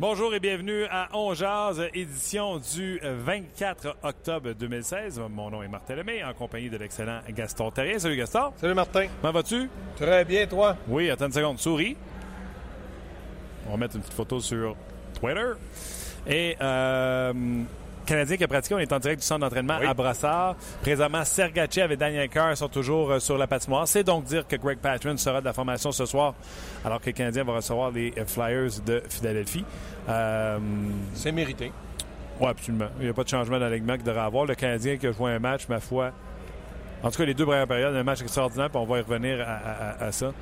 Bonjour et bienvenue à On Jazz, édition du 24 octobre 2016. Mon nom est Martin Lemay, en compagnie de l'excellent Gaston Terrien. Salut Gaston. Salut Martin. Comment vas-tu? Très bien, toi? Oui, attends une seconde. Souris. On va mettre une petite photo sur Twitter. Et euh, Canadien qui a pratiqué. On est en direct du centre d'entraînement à Brassard. Présentement, Sergachev et Daniel Carr sont toujours euh, sur la patinoire. C'est donc dire que Greg Patron sera de la formation ce soir, alors que le Canadien va recevoir les euh, Flyers de Philadelphie. Euh, C'est mérité. Oui, absolument. Il n'y a pas de changement d'alignement qu'il devrait avoir. Le Canadien qui a joué un match, ma foi, en tout cas, les deux premières périodes, un match extraordinaire, puis on va y revenir à, ça.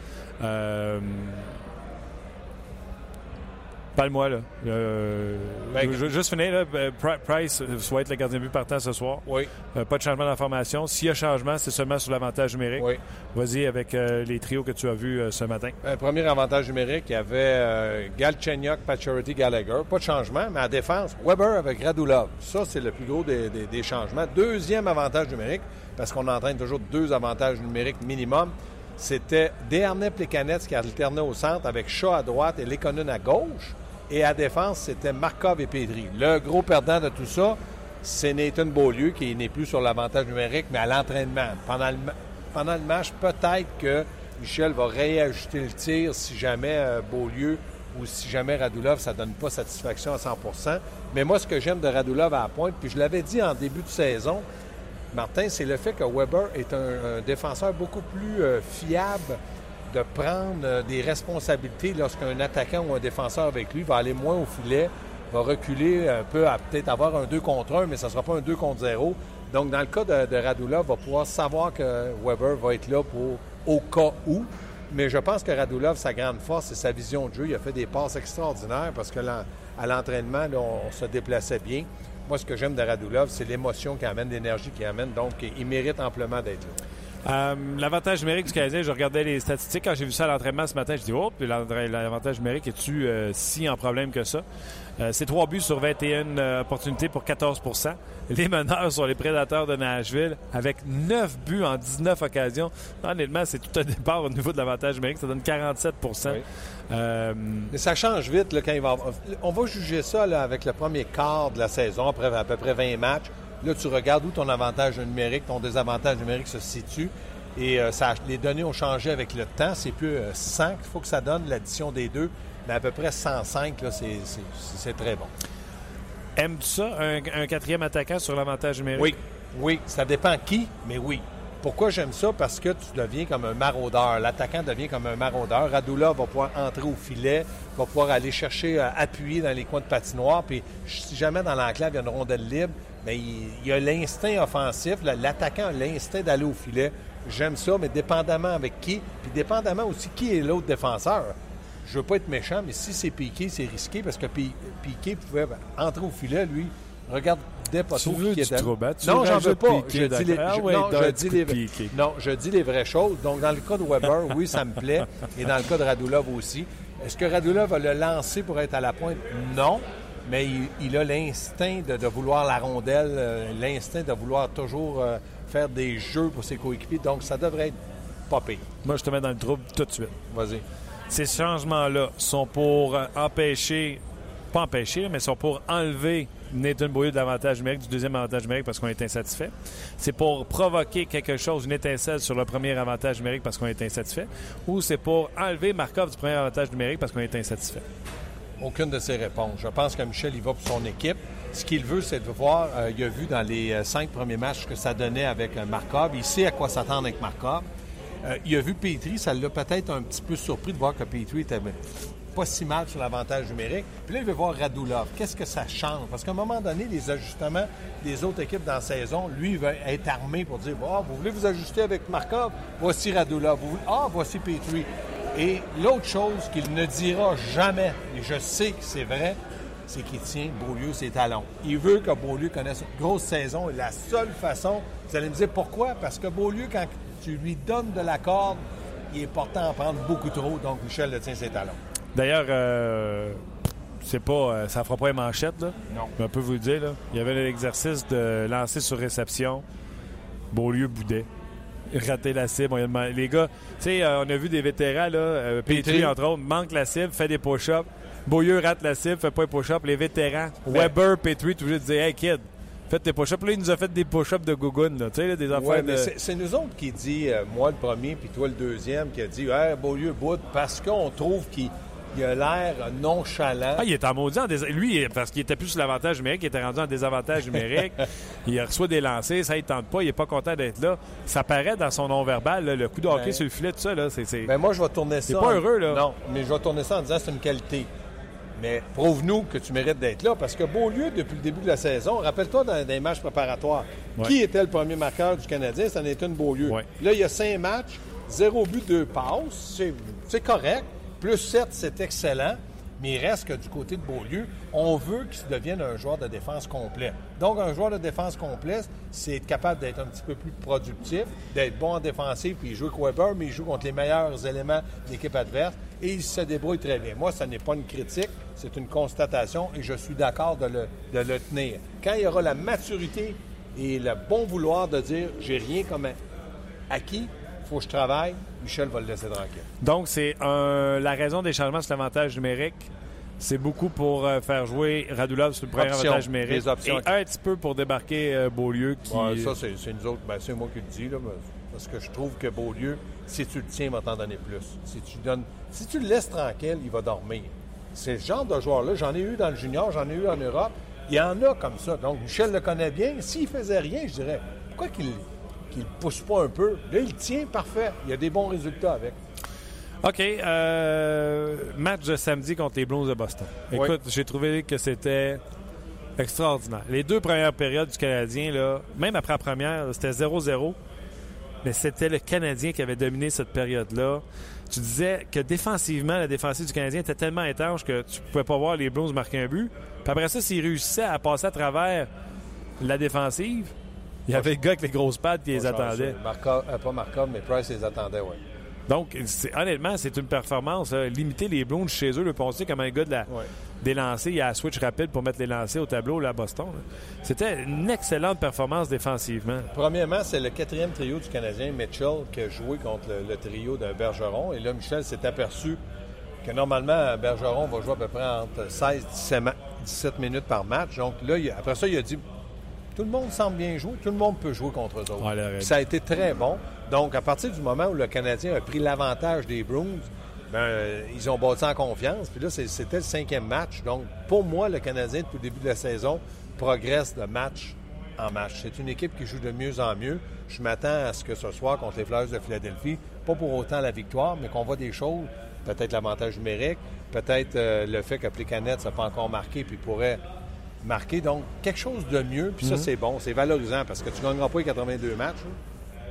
Parle-moi, là. Euh, ben, je, juste finir, là. Euh, Price soit être le gardien de but partant ce soir. Oui. Euh, pas de changement d'information. S'il y a changement, c'est seulement sur l'avantage numérique. Oui. Vas-y avec les trios que tu as vus ce matin. Premier avantage numérique, il y avait Galchenyuk, Pacioretty, Gallagher. Pas de changement, mais à défense, Weber avec Radulov. Ça, c'est le plus gros des, des changements. Deuxième avantage numérique, parce qu'on entraîne toujours deux avantages numériques minimum, c'était Desharnais Plekanec qui alternait au centre avec Shaw à droite et Lekonen à gauche. Et à défense, c'était Markov et Pedri. Le gros perdant de tout ça, c'est Nathan Beaulieu qui n'est plus sur l'avantage numérique, mais à l'entraînement. Pendant le, pendant le match, peut-être que Michel va réajuster le tir si jamais euh, Beaulieu ou si jamais Radulov, ça ne donne pas satisfaction à 100% Mais moi, ce que j'aime de Radulov à la pointe, puis je l'avais dit en début de saison, Martin, c'est le fait que Weber est un, défenseur beaucoup plus euh, fiable de prendre euh, des responsabilités lorsqu'un attaquant ou un défenseur avec lui va aller moins au filet, va reculer un peu à peut-être avoir un 2 contre 1, mais ça ne sera pas un 2 contre 0. Donc, dans le cas de, de Radula, va pouvoir savoir que Weber va être là pour au cas où. Mais je pense que Radulov, sa grande force, c'est sa vision de jeu. Il a fait des passes extraordinaires parce que à l'entraînement, on, se déplaçait bien. Moi, ce que j'aime de Radulov, c'est l'émotion qui amène, l'énergie qui amène. Donc, il mérite amplement d'être là. Euh, l'avantage numérique du Canadien, je regardais les statistiques. Quand j'ai vu ça à l'entraînement ce matin, je dis Oh, l'avantage numérique, est-tu euh, si en problème que ça? Euh, c'est 3 buts sur 21 opportunités pour 14% Les meneurs sont les prédateurs de Nashville avec 9 buts en 19 occasions. Honnêtement, c'est tout un départ au niveau de l'avantage numérique. Ça donne 47 Mais ça change vite là, quand il va. On va juger ça avec le premier quart de la saison, après à peu près 20 matchs. Là, tu regardes où ton avantage numérique, ton désavantage numérique se situe. Et euh, ça, les données ont changé avec le temps. C'est plus 100 euh, qu'il faut que ça donne, l'addition des deux. Mais à peu près 105, c'est très bon. Aimes-tu ça, un, quatrième attaquant sur l'avantage numérique? Oui, oui. Ça dépend qui, mais oui. Pourquoi j'aime ça? Parce que tu deviens comme un maraudeur. L'attaquant devient comme un maraudeur. Radula va pouvoir entrer au filet, va pouvoir aller chercher, euh, appuyer dans les coins de patinoire. Puis si jamais dans l'enclave, il y a une rondelle libre, mais il, a l'instinct offensif. L'attaquant a l'instinct d'aller au filet. J'aime ça, mais dépendamment avec qui, puis dépendamment aussi qui est l'autre défenseur. Je veux pas être méchant, mais si c'est Piqué, c'est risqué parce que Piqué pouvait entrer au filet, lui. Regarde pas tu veux qui. Hein? non, j'en veux pas. je dis les, ah non, je dis les, non, je dis les vraies choses. Donc, dans le cas de Weber, oui, ça me plaît. Et dans le cas de Radulov aussi. Est-ce que Radulov va le lancer pour être à la pointe? Non mais il, a l'instinct de, vouloir la rondelle, euh, l'instinct de vouloir toujours euh, faire des jeux pour ses coéquipiers. Donc, ça devrait être pas pire. Moi, je te mets dans le trouble tout de suite. Vas-y. Ces changements-là sont pour euh, empêcher, pas empêcher, mais sont pour enlever Nathan Beaulieu de l'avantage numérique, du deuxième avantage numérique parce qu'on est insatisfait. C'est pour provoquer quelque chose, une étincelle sur le premier avantage numérique parce qu'on est insatisfait. Ou c'est pour enlever Markov du premier avantage numérique parce qu'on est insatisfait? Aucune de ces réponses. Je pense que Michel, il va pour son équipe. Ce qu'il veut, c'est de voir, euh, il a vu dans les euh, cinq premiers matchs ce que ça donnait avec euh, Markov. Il sait à quoi s'attendre avec Markov. il a vu Petri, ça l'a peut-être un petit peu surpris de voir que Petri était pas si mal sur l'avantage numérique. Puis là, il veut voir Radulov. Qu'est-ce que ça change? Parce qu'à un moment donné, les ajustements des autres équipes dans la saison, lui, il va être armé pour dire ah, vous voulez vous ajuster avec Markov? Voici Radulov. Ah, voici Petrie. Et l'autre chose qu'il ne dira jamais, et je sais que c'est vrai, c'est qu'il tient Beaulieu ses talons. Il veut que Beaulieu connaisse une grosse saison et la seule façon, vous allez me dire pourquoi? Parce que Beaulieu, quand tu lui donnes de la corde, il est portant à en prendre beaucoup trop, donc Michel le tient ses talons. D'ailleurs, euh, c'est pas, euh, ça fera pas une manchette, là. Non. Mais on peut vous le dire, là. Il y avait l'exercice de lancer sur réception. Beaulieu boudait. Rater la cible. Les gars, tu sais, euh, on a vu des vétérans, là, euh, Petrie, entre autres, manque la cible, fait des push-ups. Beaulieu rate la cible, fait pas un push-up. Les vétérans, Mais- Weber, Petrie, tout dire Hey kid, faites tes push-ups. Là, il nous a fait des push-ups de Gougoun, là. Tu sais, des affaires Ouais, de. c'est nous autres qui dit, euh, moi le premier, puis toi le deuxième, qui a dit hey, Beaulieu boude parce qu'on trouve qu'il il a l'air nonchalant. Ah, il est en maudit en dés- Lui, parce qu'il était plus sur l'avantage numérique, il était rendu en désavantage numérique. il reçoit des lancers, ça ne tente pas, il n'est pas content d'être là. Ça paraît dans son non-verbal, le coup de hockey Ben- sur le filet, tout ça. Là, c'est, c'est- Ben moi, je vais tourner ça. T'es pas en- heureux, là. Non, mais je vais tourner ça en disant c'est une qualité. Mais prouve-nous que tu mérites d'être là, parce que Beaulieu, depuis le début de la saison, rappelle-toi dans, les matchs préparatoires, Ouais. qui était le premier marqueur du Canadien? Ça en était une Beaulieu. Ouais. Là, il y a cinq matchs, zéro but, deux passes. C'est- C'est correct. Plus sept, c'est excellent. Mais il reste que du côté de Beaulieu, on veut qu'il devienne un joueur de défense complet. Donc, un joueur de défense complet, c'est être capable d'être un petit peu plus productif, d'être bon en défensif, puis il joue avec Weber, mais il joue contre les meilleurs éléments de l'équipe adverse et il se débrouille très bien. Moi, ça n'est pas une critique, c'est une constatation et je suis d'accord de le, de le tenir. Quand il y aura la maturité et le bon vouloir de dire j'ai rien comme acquis, faut que je travaille, Michel va le laisser tranquille. Donc, c'est un- la raison des changements sur l'avantage numérique. C'est beaucoup pour euh, faire jouer Radulov sur le premier avantage numérique. Et un petit peu pour débarquer euh, Beaulieu. Qui... Ouais, ça, c'est c'est nous autres. Ben, c'est moi qui le dis, là, parce que je trouve que Beaulieu, si tu le tiens, il va t'en donner plus. Si tu, donnes, si tu le laisses tranquille, il va dormir. C'est le genre de joueur-là. J'en ai eu dans le junior, j'en ai eu en Europe. Il y en a comme ça. Donc, Michel le connaît bien. S'il faisait rien, je dirais, pourquoi qu'il ne pousse pas un peu? Là, il tient parfait. Il y a des bons résultats avec. OK. euh, match de samedi contre les Blues de Boston. Oui. Écoute, j'ai trouvé que c'était extraordinaire. Les deux premières périodes du Canadien, là, même après la première, c'était 0-0. Mais c'était le Canadien qui avait dominé cette période-là. Tu disais que défensivement, la défensive du Canadien était tellement étanche que tu pouvais pas voir les Blues marquer un but. Puis après ça, s'ils réussissaient à passer à travers la défensive, il y avait le gars avec les grosses pattes qui les attendait. Markov- euh, pas Markov, mais Price les attendait, oui. Donc, honnêtement, c'est une performance. là. Limiter les Blues chez eux, le penser comme un gars de la, Ouais. des lancers, il y a la switch rapide pour mettre les lancers au tableau là, à Boston. C'était une excellente performance défensivement. Premièrement, c'est le quatrième trio du Canadien, Mitchell, qui a joué contre le, le trio de Bergeron. Et là, Michel s'est aperçu que normalement, Bergeron va jouer à peu près entre 16 17 ma- 17 minutes par match. Donc là, il après ça, il a dit tout le monde semble bien jouer, tout le monde peut jouer contre eux autres. Ouais, ça a été très bon. Donc, à partir du moment où le Canadien a pris l'avantage des Bruins, ben, euh, ils ont bâti en confiance. Puis là, c'était le cinquième match. Donc, pour moi, le Canadien, depuis le début de la saison, progresse de match en match. C'est une équipe qui joue de mieux en mieux. Je m'attends à ce que ce soir, contre les Flyers de Philadelphie, pas pour autant la victoire, mais qu'on voit des choses, peut-être l'avantage numérique, peut-être euh, le fait que Plekanec n'a pas encore marqué, puis pourrait marquer. Donc, quelque chose de mieux, puis ça, c'est bon, c'est valorisant, parce que tu ne gagneras pas les 82 matchs. hein.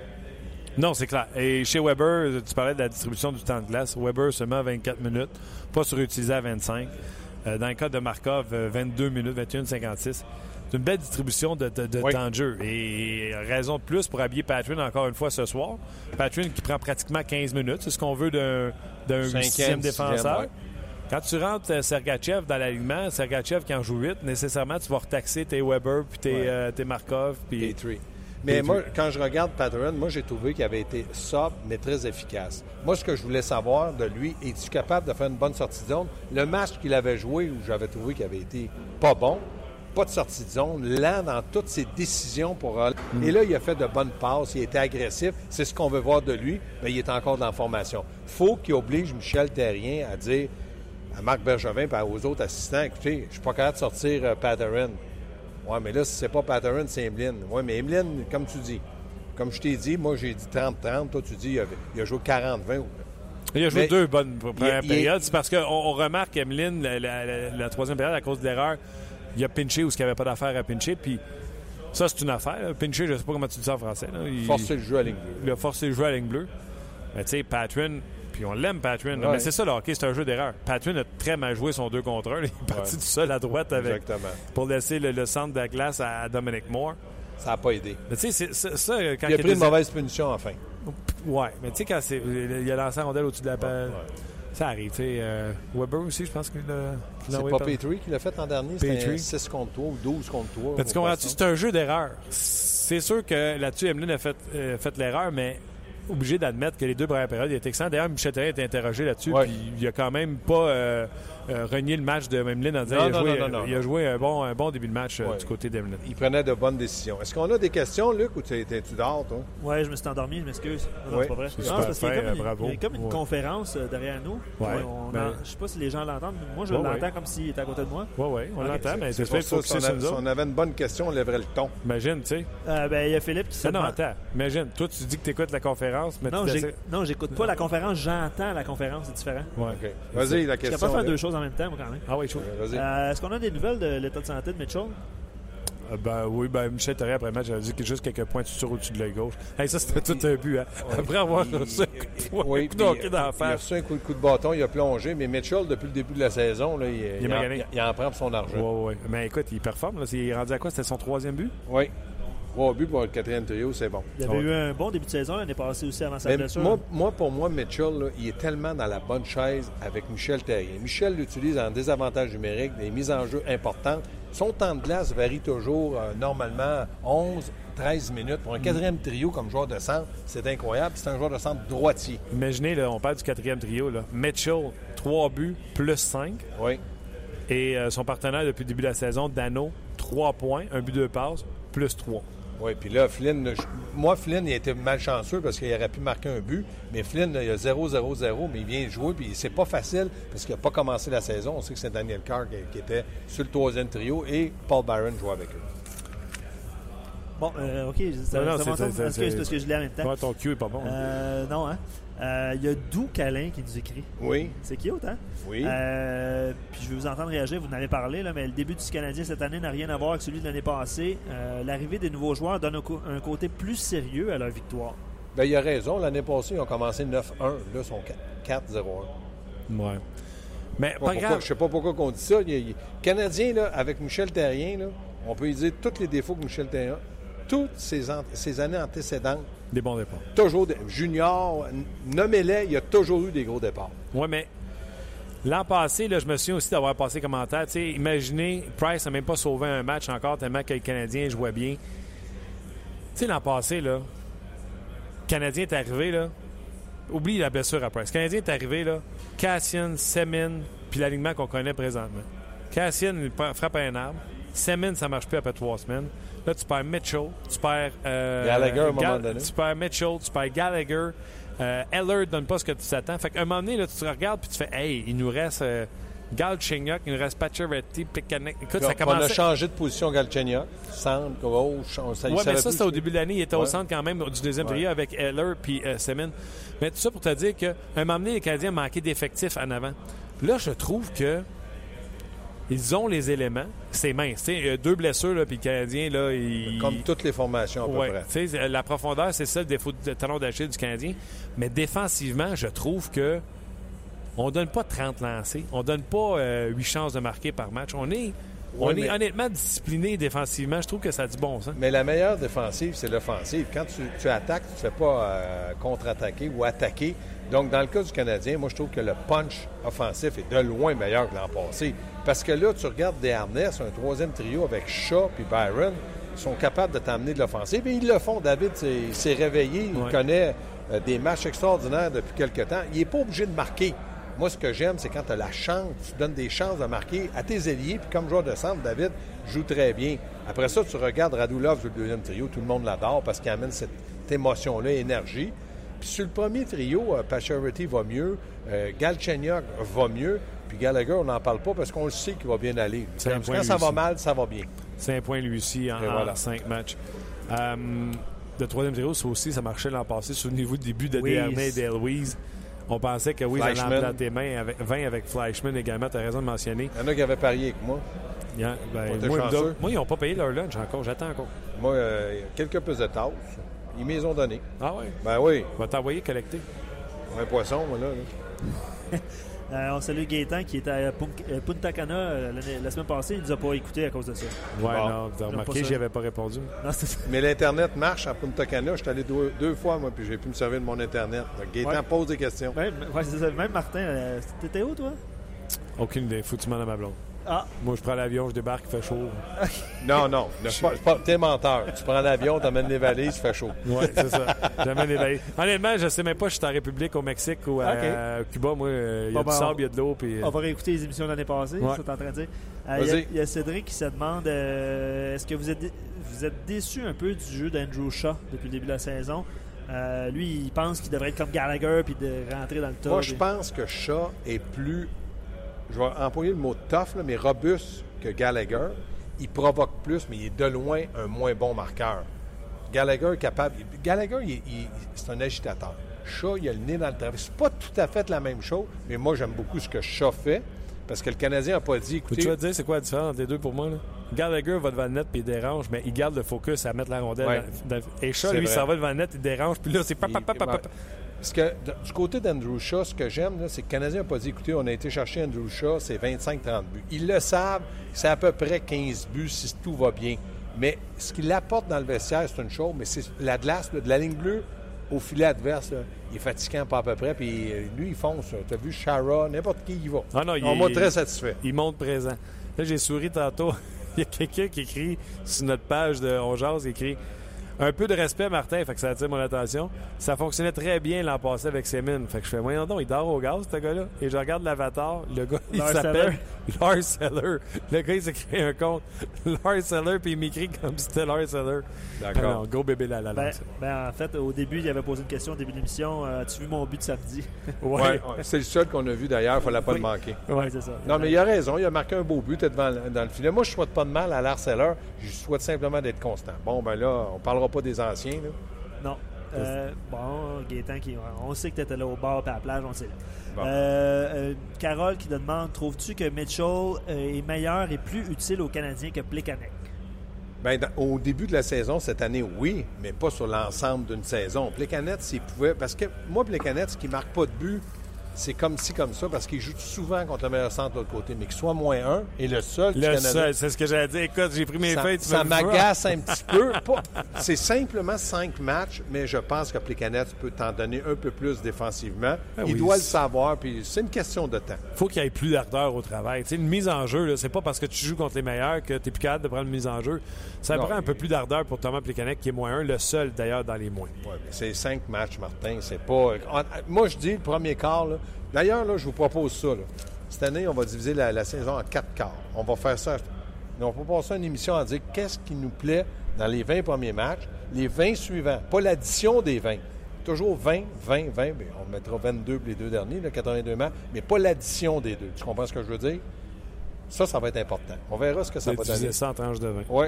Non, c'est clair. Et chez Weber, tu parlais de la distribution du temps de glace. Weber seulement 24 minutes, pas surutilisé à 25. Euh, dans le cas de Markov, euh, 22 minutes, 21-56. C'est une belle distribution de, de- de Oui. temps de jeu. Et raison de plus pour habiller Patrick encore une fois ce soir. Patrick qui prend pratiquement 15 minutes. C'est ce qu'on veut d'un sixième défenseur. sixième, ouais. Quand tu rentres euh, Sergachev dans l'alignement, Sergachev qui en joue 8, nécessairement, tu vas retaxer tes Weber, puis tes, Ouais. euh, tes Markov. Puis... Mais moi, quand je regarde Patterson, moi, j'ai trouvé qu'il avait été sobre, mais très efficace. Moi, ce que je voulais savoir de lui, es-tu capable de faire une bonne sortie de zone? Le match qu'il avait joué, où j'avais trouvé qu'il avait été pas bon, pas de sortie de zone, lent dans toutes ses décisions pour... Et là, il a fait de bonnes passes, il était agressif. C'est ce qu'on veut voir de lui, mais il est encore dans la formation. faut qu'il oblige Michel Terrien à dire à Marc Bergevin et aux autres assistants, écoutez, je suis pas capable de sortir euh, Patterson. Oui, mais là, si c'est pas Patterson, c'est Emeline. Oui, mais Emeline, comme tu dis, comme je t'ai dit, moi j'ai dit 30-30, toi tu dis il a, il a joué 40-20. Il a joué Mais- deux bonnes premières il périodes. C'est parce qu'on on remarque Emeline, la, la- la- la troisième période, à cause de l'erreur, il a pinché où il n'y avait pas d'affaire à pincher. Puis ça, c'est une affaire. là. Pincher, je ne sais pas comment tu dis ça en français. là. Il, Forcer le jeu à ligne bleue. il a forcé le jeu à ligne bleue. Mais tu sais, Patrin, puis on l'aime, Patrin. Ouais. Mais c'est ça, le hockey, c'est un jeu d'erreur. Patrin a très mal joué son 2 contre 1. Il est parti Ouais. tout seul à droite avec, Exactement. pour laisser le, le centre de la glace à, Dominic Moore. Ça n'a pas aidé. Mais tu sais, ça, quand Il a pris une des- mauvaise punition enfin. Ouais, mais tu sais, quand c'est, il a lancé la rondelle au-dessus de la pelle. Ça arrive, euh, Weber aussi, je pense qu'il l'a C'est pas Petrie qui l'a fait l'an dernier. C'était Petrie. 6 contre 3 ou 12 contre 3. Mais tu comprends-tu? C'est un jeu d'erreur. C'est sûr que là-dessus, Emeline a fait, euh, fait l'erreur, mais obligé d'admettre que les deux premières périodes, il était excellent. D'ailleurs, Michel Therrien a été interrogé là-dessus, Ouais. puis il a quand même pas euh, euh, renié le match de Emeline en disant qu'il a, non, joué, non, non, non. il a joué un bon, un bon début de match euh, Ouais. du côté d'Emeline. Il prenait de bonnes décisions. Est-ce qu'on a des questions, Luc, ou t'es- t'es-tu dehors, toi? Ouais, je me suis endormi, je m'excuse. Non, Oui. c'est pas vrai. C'est Non, parce qu'il y a fin, comme une, bravo. il y a comme une Ouais. conférence euh, derrière nous. Ouais. on Ben- en- je sais pas si les gens l'entendent. Moi, je Ouais, l'entends ouais. comme s'il était à côté de moi. Oui, oui, on l'entend, mais C'est c'est pour fait ça, si on, avait une bonne question, on lèverait le ton. Imagine, tu sais. Ben, il y a Philippe qui se Non, attends. Imagine, toi, tu dis que tu écoutes la conférence, mais Non, tu j'écoute pas la conférence, j'entends la conférence, c'est différent. Vas-y, la Je question. capable de faire Luc. deux choses en même temps, moi, quand même. Ah oui, chaud. Euh, Est-ce qu'on a des nouvelles de l'état de santé de Mitchell? Euh, ben oui, ben Michel Therrien, après le match, j'avais dit que juste quelques points de suture au-dessus de l'œil gauche. Hey, ça, c'était tout un but, hein. Après avoir Il- reçu un coup de poing, Oui, un coup de dans la il a reçu un coup de, coup de bâton, il a plongé, mais Mitchell, depuis le début de la saison, là, il, il, en, il en prend pour son argent. Ouais, ouais. Mais écoute, il performe. Là. Il est rendu à quoi? C'était son troisième but? Oui. Trois buts pour le quatrième trio, c'est bon. Il avait Ouais. eu un bon début de saison l'année passée aussi avant sa Mais blessure. moi, moi, pour moi, Mitchell, là, il est tellement dans la bonne chaise avec Michel Terrien. Michel l'utilise en désavantage numérique, des mises en jeu importantes. Son temps de glace varie toujours, euh, normalement, 11, 13 minutes. Pour un quatrième trio comme joueur de centre, c'est incroyable. C'est un joueur de centre droitier. Imaginez, là, on parle du quatrième trio. Là. Mitchell, 3 buts, plus 5. Oui. Et euh, son partenaire depuis le début de la saison, Dano, 3 points, un but, deux passes, plus 3. Oui, puis là, Flynn, je- moi, Flynn, il a été malchanceux parce qu'il aurait pu marquer un but. Mais Flynn, là, il a 0-0-0, mais il vient jouer, puis c'est pas facile parce qu'il n'a pas commencé la saison. On sait que c'est Daniel Carr qui, qui était sur le troisième trio et Paul Byron jouait avec eux. Bon, euh, OK, ça, Non, non, ça parce que parce je l'ai en même temps. Ouais, ton cul est pas bon. hein. Euh, non, hein? Euh, Il y a Doux Calin qui nous écrit. Oui, C'est cute, hein? oui. Euh, puis je vais vous entendre réagir, vous en avez parlé, là, mais le début du Canadien cette année n'a rien à voir avec celui de l'année passée. Euh, L'arrivée des nouveaux joueurs donne un, côté plus sérieux à leur victoire. Ben, il a raison. L'année passée, ils ont commencé 9-1. Là, ils sont 4-0-1. Ouais. Mais pas Pourquoi- grave. Je sais pas pourquoi on dit ça. Il y a- il- Canadien, là, avec Michel Terrien, là, on peut lui dire tous les défauts que Michel Terrien a. Toutes ces années antécédentes, Des bons départs. toujours des- junior, nommez-les, il y a toujours eu des gros départs. Oui, mais l'an passé, là, je me souviens aussi d'avoir passé commentaire. Imaginez, Price n'a même pas sauvé un match encore tellement que le Canadien jouait bien. Tu sais, l'an passé, là, le Canadien est arrivé, là. Oublie la blessure à Price. Le Canadien est arrivé, là. Cassian, Semin, puis l'alignement qu'on connaît présentement. Cassian, frappe à un arbre. Semin, ça marche plus après trois semaines. Là, tu perds Mitchell, tu perds... euh, Gallagher, à un moment donné. Tu perds Mitchell, tu perds Gallagher. Euh, Eller donne pas ce que tu t'attends. Fait qu'à un moment donné, là, tu te regardes puis tu fais Hey, il nous reste euh, Galchenyuk, il nous reste Pacioretty, Pekanek. Écoute, ça on, on a changé de position Galchenyuk. Centre, gauche, on ça, Ouais, mais ça, c'était au début de l'année. Il était au centre quand même du deuxième Ouais. trio avec Eller puis euh, Semin. Mais tout ça pour te dire qu'à un moment donné, les Canadiens manquaient d'effectifs en avant. Là, je trouve que ils ont les éléments. C'est mince. deux blessures, là, puis le Canadien, là, il... Comme toutes les formations, à peu Ouais, près. la profondeur, c'est ça le défaut de talon d'Achille du Canadien. Mais défensivement, je trouve que on donne pas 30 lancés. On donne pas euh, 8 chances de marquer par match. On est, on est honnêtement discipliné défensivement. Je trouve que ça a du bon sens. Mais la meilleure défensive, c'est l'offensive. Quand tu, tu attaques, tu ne fais pas euh, contre-attaquer ou attaquer. Donc, dans le cas du Canadien, moi, je trouve que le punch offensif est de loin meilleur que l'an passé. Parce que là, tu regardes des harnais, un troisième trio avec Shaw puis Byron, ils sont capables de t'amener de l'offensive. Et ils le font. David s'est- il s'est réveillé. Ouais. Il connaît euh, des matchs extraordinaires depuis quelque temps. Il n'est pas obligé de marquer. Moi, ce que j'aime, c'est quand tu as la chance, tu donnes des chances de marquer à tes ailiers. Puis comme joueur de centre, David joue très bien. Après ça, tu regardes Radulov sur le deuxième trio. Tout le monde l'adore parce qu'il amène cette émotion-là, énergie. Puis sur le premier trio, euh, Pacioretty va mieux, euh, Galchenyuk va mieux, puis Gallagher, on n'en parle pas parce qu'on le sait qu'il va bien aller. Un Quand ça va mal, ça va bien. C'est un point lui aussi en, voilà. en cinq matchs. Euh, le troisième trio, ça aussi, ça marchait l'an passé. Souvenez-vous du début de Oui, Desharnais et d'Eloise. On pensait que oui, Fleischmann. j'allais en planter main avec, 20 avec Fleischmann également. Tu as raison de mentionner. Il y en a qui avaient parié avec moi. Ben, moi, d'autres- moi, ils n'ont pas payé leur lunch encore. J'attends encore. Moi, euh, quelques pesées de tasse. Ils les ont donné. Ah oui? Ben oui, On va t'envoyer collecter. un poisson, moi, là. là. Euh, on salue Gaétan qui était à euh, Punta Cana euh, la semaine passée. Il nous a pas écouté à cause de ça. Ouais, Bon. non, vous avez remarqué, j'y avais pas répondu. Non, c'est ça. Mais l'Internet marche à Punta Cana. Je suis allé deux, deux fois, moi, puis j'ai pu me servir de mon Internet. Donc, Gaétan Ouais. pose des questions. Même, ouais, c'est ça. Même Martin, euh, t'étais où, toi? Aucune idée. Faut que tu à ma blonde. Ah, Moi, je prends l'avion, je débarque, il fait chaud. Non, non. T'es menteur. Tu prends l'avion, t'amènes les valises, il fait chaud. Ouais, c'est ça. J'amène les valises. Honnêtement, je sais même pas si je suis en République, au Mexique ou à, Cuba. Moi, il y Bon, a du ben, sable, il y a de l'eau. Puis, euh, on va réécouter les émissions de l'année passée, Ouais. c'est en train de dire. Euh, Il y a- y, Cédric qui se demande euh, est-ce que vous êtes, vous êtes déçu un peu du jeu d'Andrew Shaw depuis le début de la saison? Euh, Lui, il pense qu'il devrait être comme Gallagher puis de rentrer dans le top. Moi, je pense que Shaw est plus, je vais employer le mot tough, là, mais robuste que Gallagher. Il provoque plus, mais il est de loin un moins bon marqueur. Gallagher est capable. Gallagher, il- il- c'est un agitateur. Shaw, il a le nez dans le travail. C'est pas tout à fait la même chose, mais moi, j'aime beaucoup ce que Shaw fait, parce que le Canadien n'a pas dit, écoutez, vas te dire c'est quoi la différence entre les deux pour moi? Là? Gallagher va devant le net puis il dérange, mais il garde le focus à mettre la rondelle. Ouais. dans- dans- et C'est lui, il s'en va devant le net, il dérange, puis là, c'est pap. Parce que du côté d'Andrew Shaw, ce que j'aime, c'est que le Canadien n'a pas dit écoutez, on a été chercher Andrew Shaw, c'est 25-30 buts. Ils le savent, c'est à peu près 15 buts si tout va bien. Mais ce qu'il apporte dans le vestiaire, c'est une chose, mais c'est la glace, là, de la ligne bleue au filet adverse, là, il est fatigant pas à peu près, puis euh, lui, il fonce. Tu as vu Shara, n'importe qui y va. Ah non, il On très satisfait. Il monte présent. Là, j'ai souri tantôt. Il y a quelqu'un qui écrit sur notre page de On Jase, il écrit Un peu de respect, Martin, fait que ça attire mon attention. Ça fonctionnait très bien l'an passé avec Semin. Fait que je fais, voyons donc, il dort au gaz, ce gars-là. Et je regarde l'avatar. Le gars, il Lars s'appelle Lars Seller. Le gars, il s'est créé un compte. Lars Seller, puis il m'écrit comme si c'était Lars Seller. D'accord. Ah non, gros bébé la la Ben, ben, en fait, au début, il avait posé une question au début de l'émission euh, As-tu vu mon but de samedi? Ouais. Ouais, c'est le seul qu'on a vu d'ailleurs, il ne fallait pas Oui. le manquer. Ouais, c'est ça. Non, mais il a raison. Il a marqué un beau but devant, dans le filet. Moi, je ne souhaite pas de mal à l'harceleur. Je souhaite simplement d'être constant. Bon, ben là, on ne parlera pas des anciens. là. Non. Euh, bon, Gaétan, qui, on sait que tu étais là au bar et à la plage, on sait. Bon. Euh, euh, Carole qui te demande Trouves-tu que Mitchell est meilleur et plus utile aux Canadiens que Plekanec? Ben, dans- au début de la saison, cette année, oui, mais pas sur l'ensemble d'une saison. Plekanec, s'il pouvait. Parce que moi, Plekanec, ce qui marque pas de but, c'est comme ci, comme ça, parce qu'il joue souvent contre le meilleur centre de l'autre côté, mais qu'il soit moins un et le seul du Le seul, c'est ce que j'allais dire. Écoute, j'ai pris mes ça, feuilles, tu ça m'agace un petit peu. Pas- C'est simplement cinq matchs, mais je pense que Plekanec peut t'en donner un peu plus défensivement. Ah Il doit le savoir, puis c'est une question de temps. faut qu'il y ait plus d'ardeur au travail. Tu sais, une mise en jeu, c'est pas parce que tu joues contre les meilleurs que tu es plus capable de prendre une mise en jeu. Ça Non, prend un peu plus d'ardeur pour Thomas Plekanec, qui est moins un, le seul d'ailleurs dans les moins. Ouais, c'est cinq matchs, Martin. C'est pas. Moi, je dis le premier quart. là. D'ailleurs, là, je vous propose ça. là. Cette année, on va diviser la, la saison en quatre quarts. On va faire ça. On va passer une émission à dire qu'est-ce qui nous plaît dans les 20 premiers matchs, les 20 suivants. Pas l'addition des 20. Toujours 20, 20, 20. Bien, on mettra 22 pour les deux derniers, là, 82 matchs, mais pas l'addition des deux. Tu comprends ce que je veux dire? Ça, ça va être important. On verra ce que ça va donner. ça en tranches de 20. Oui.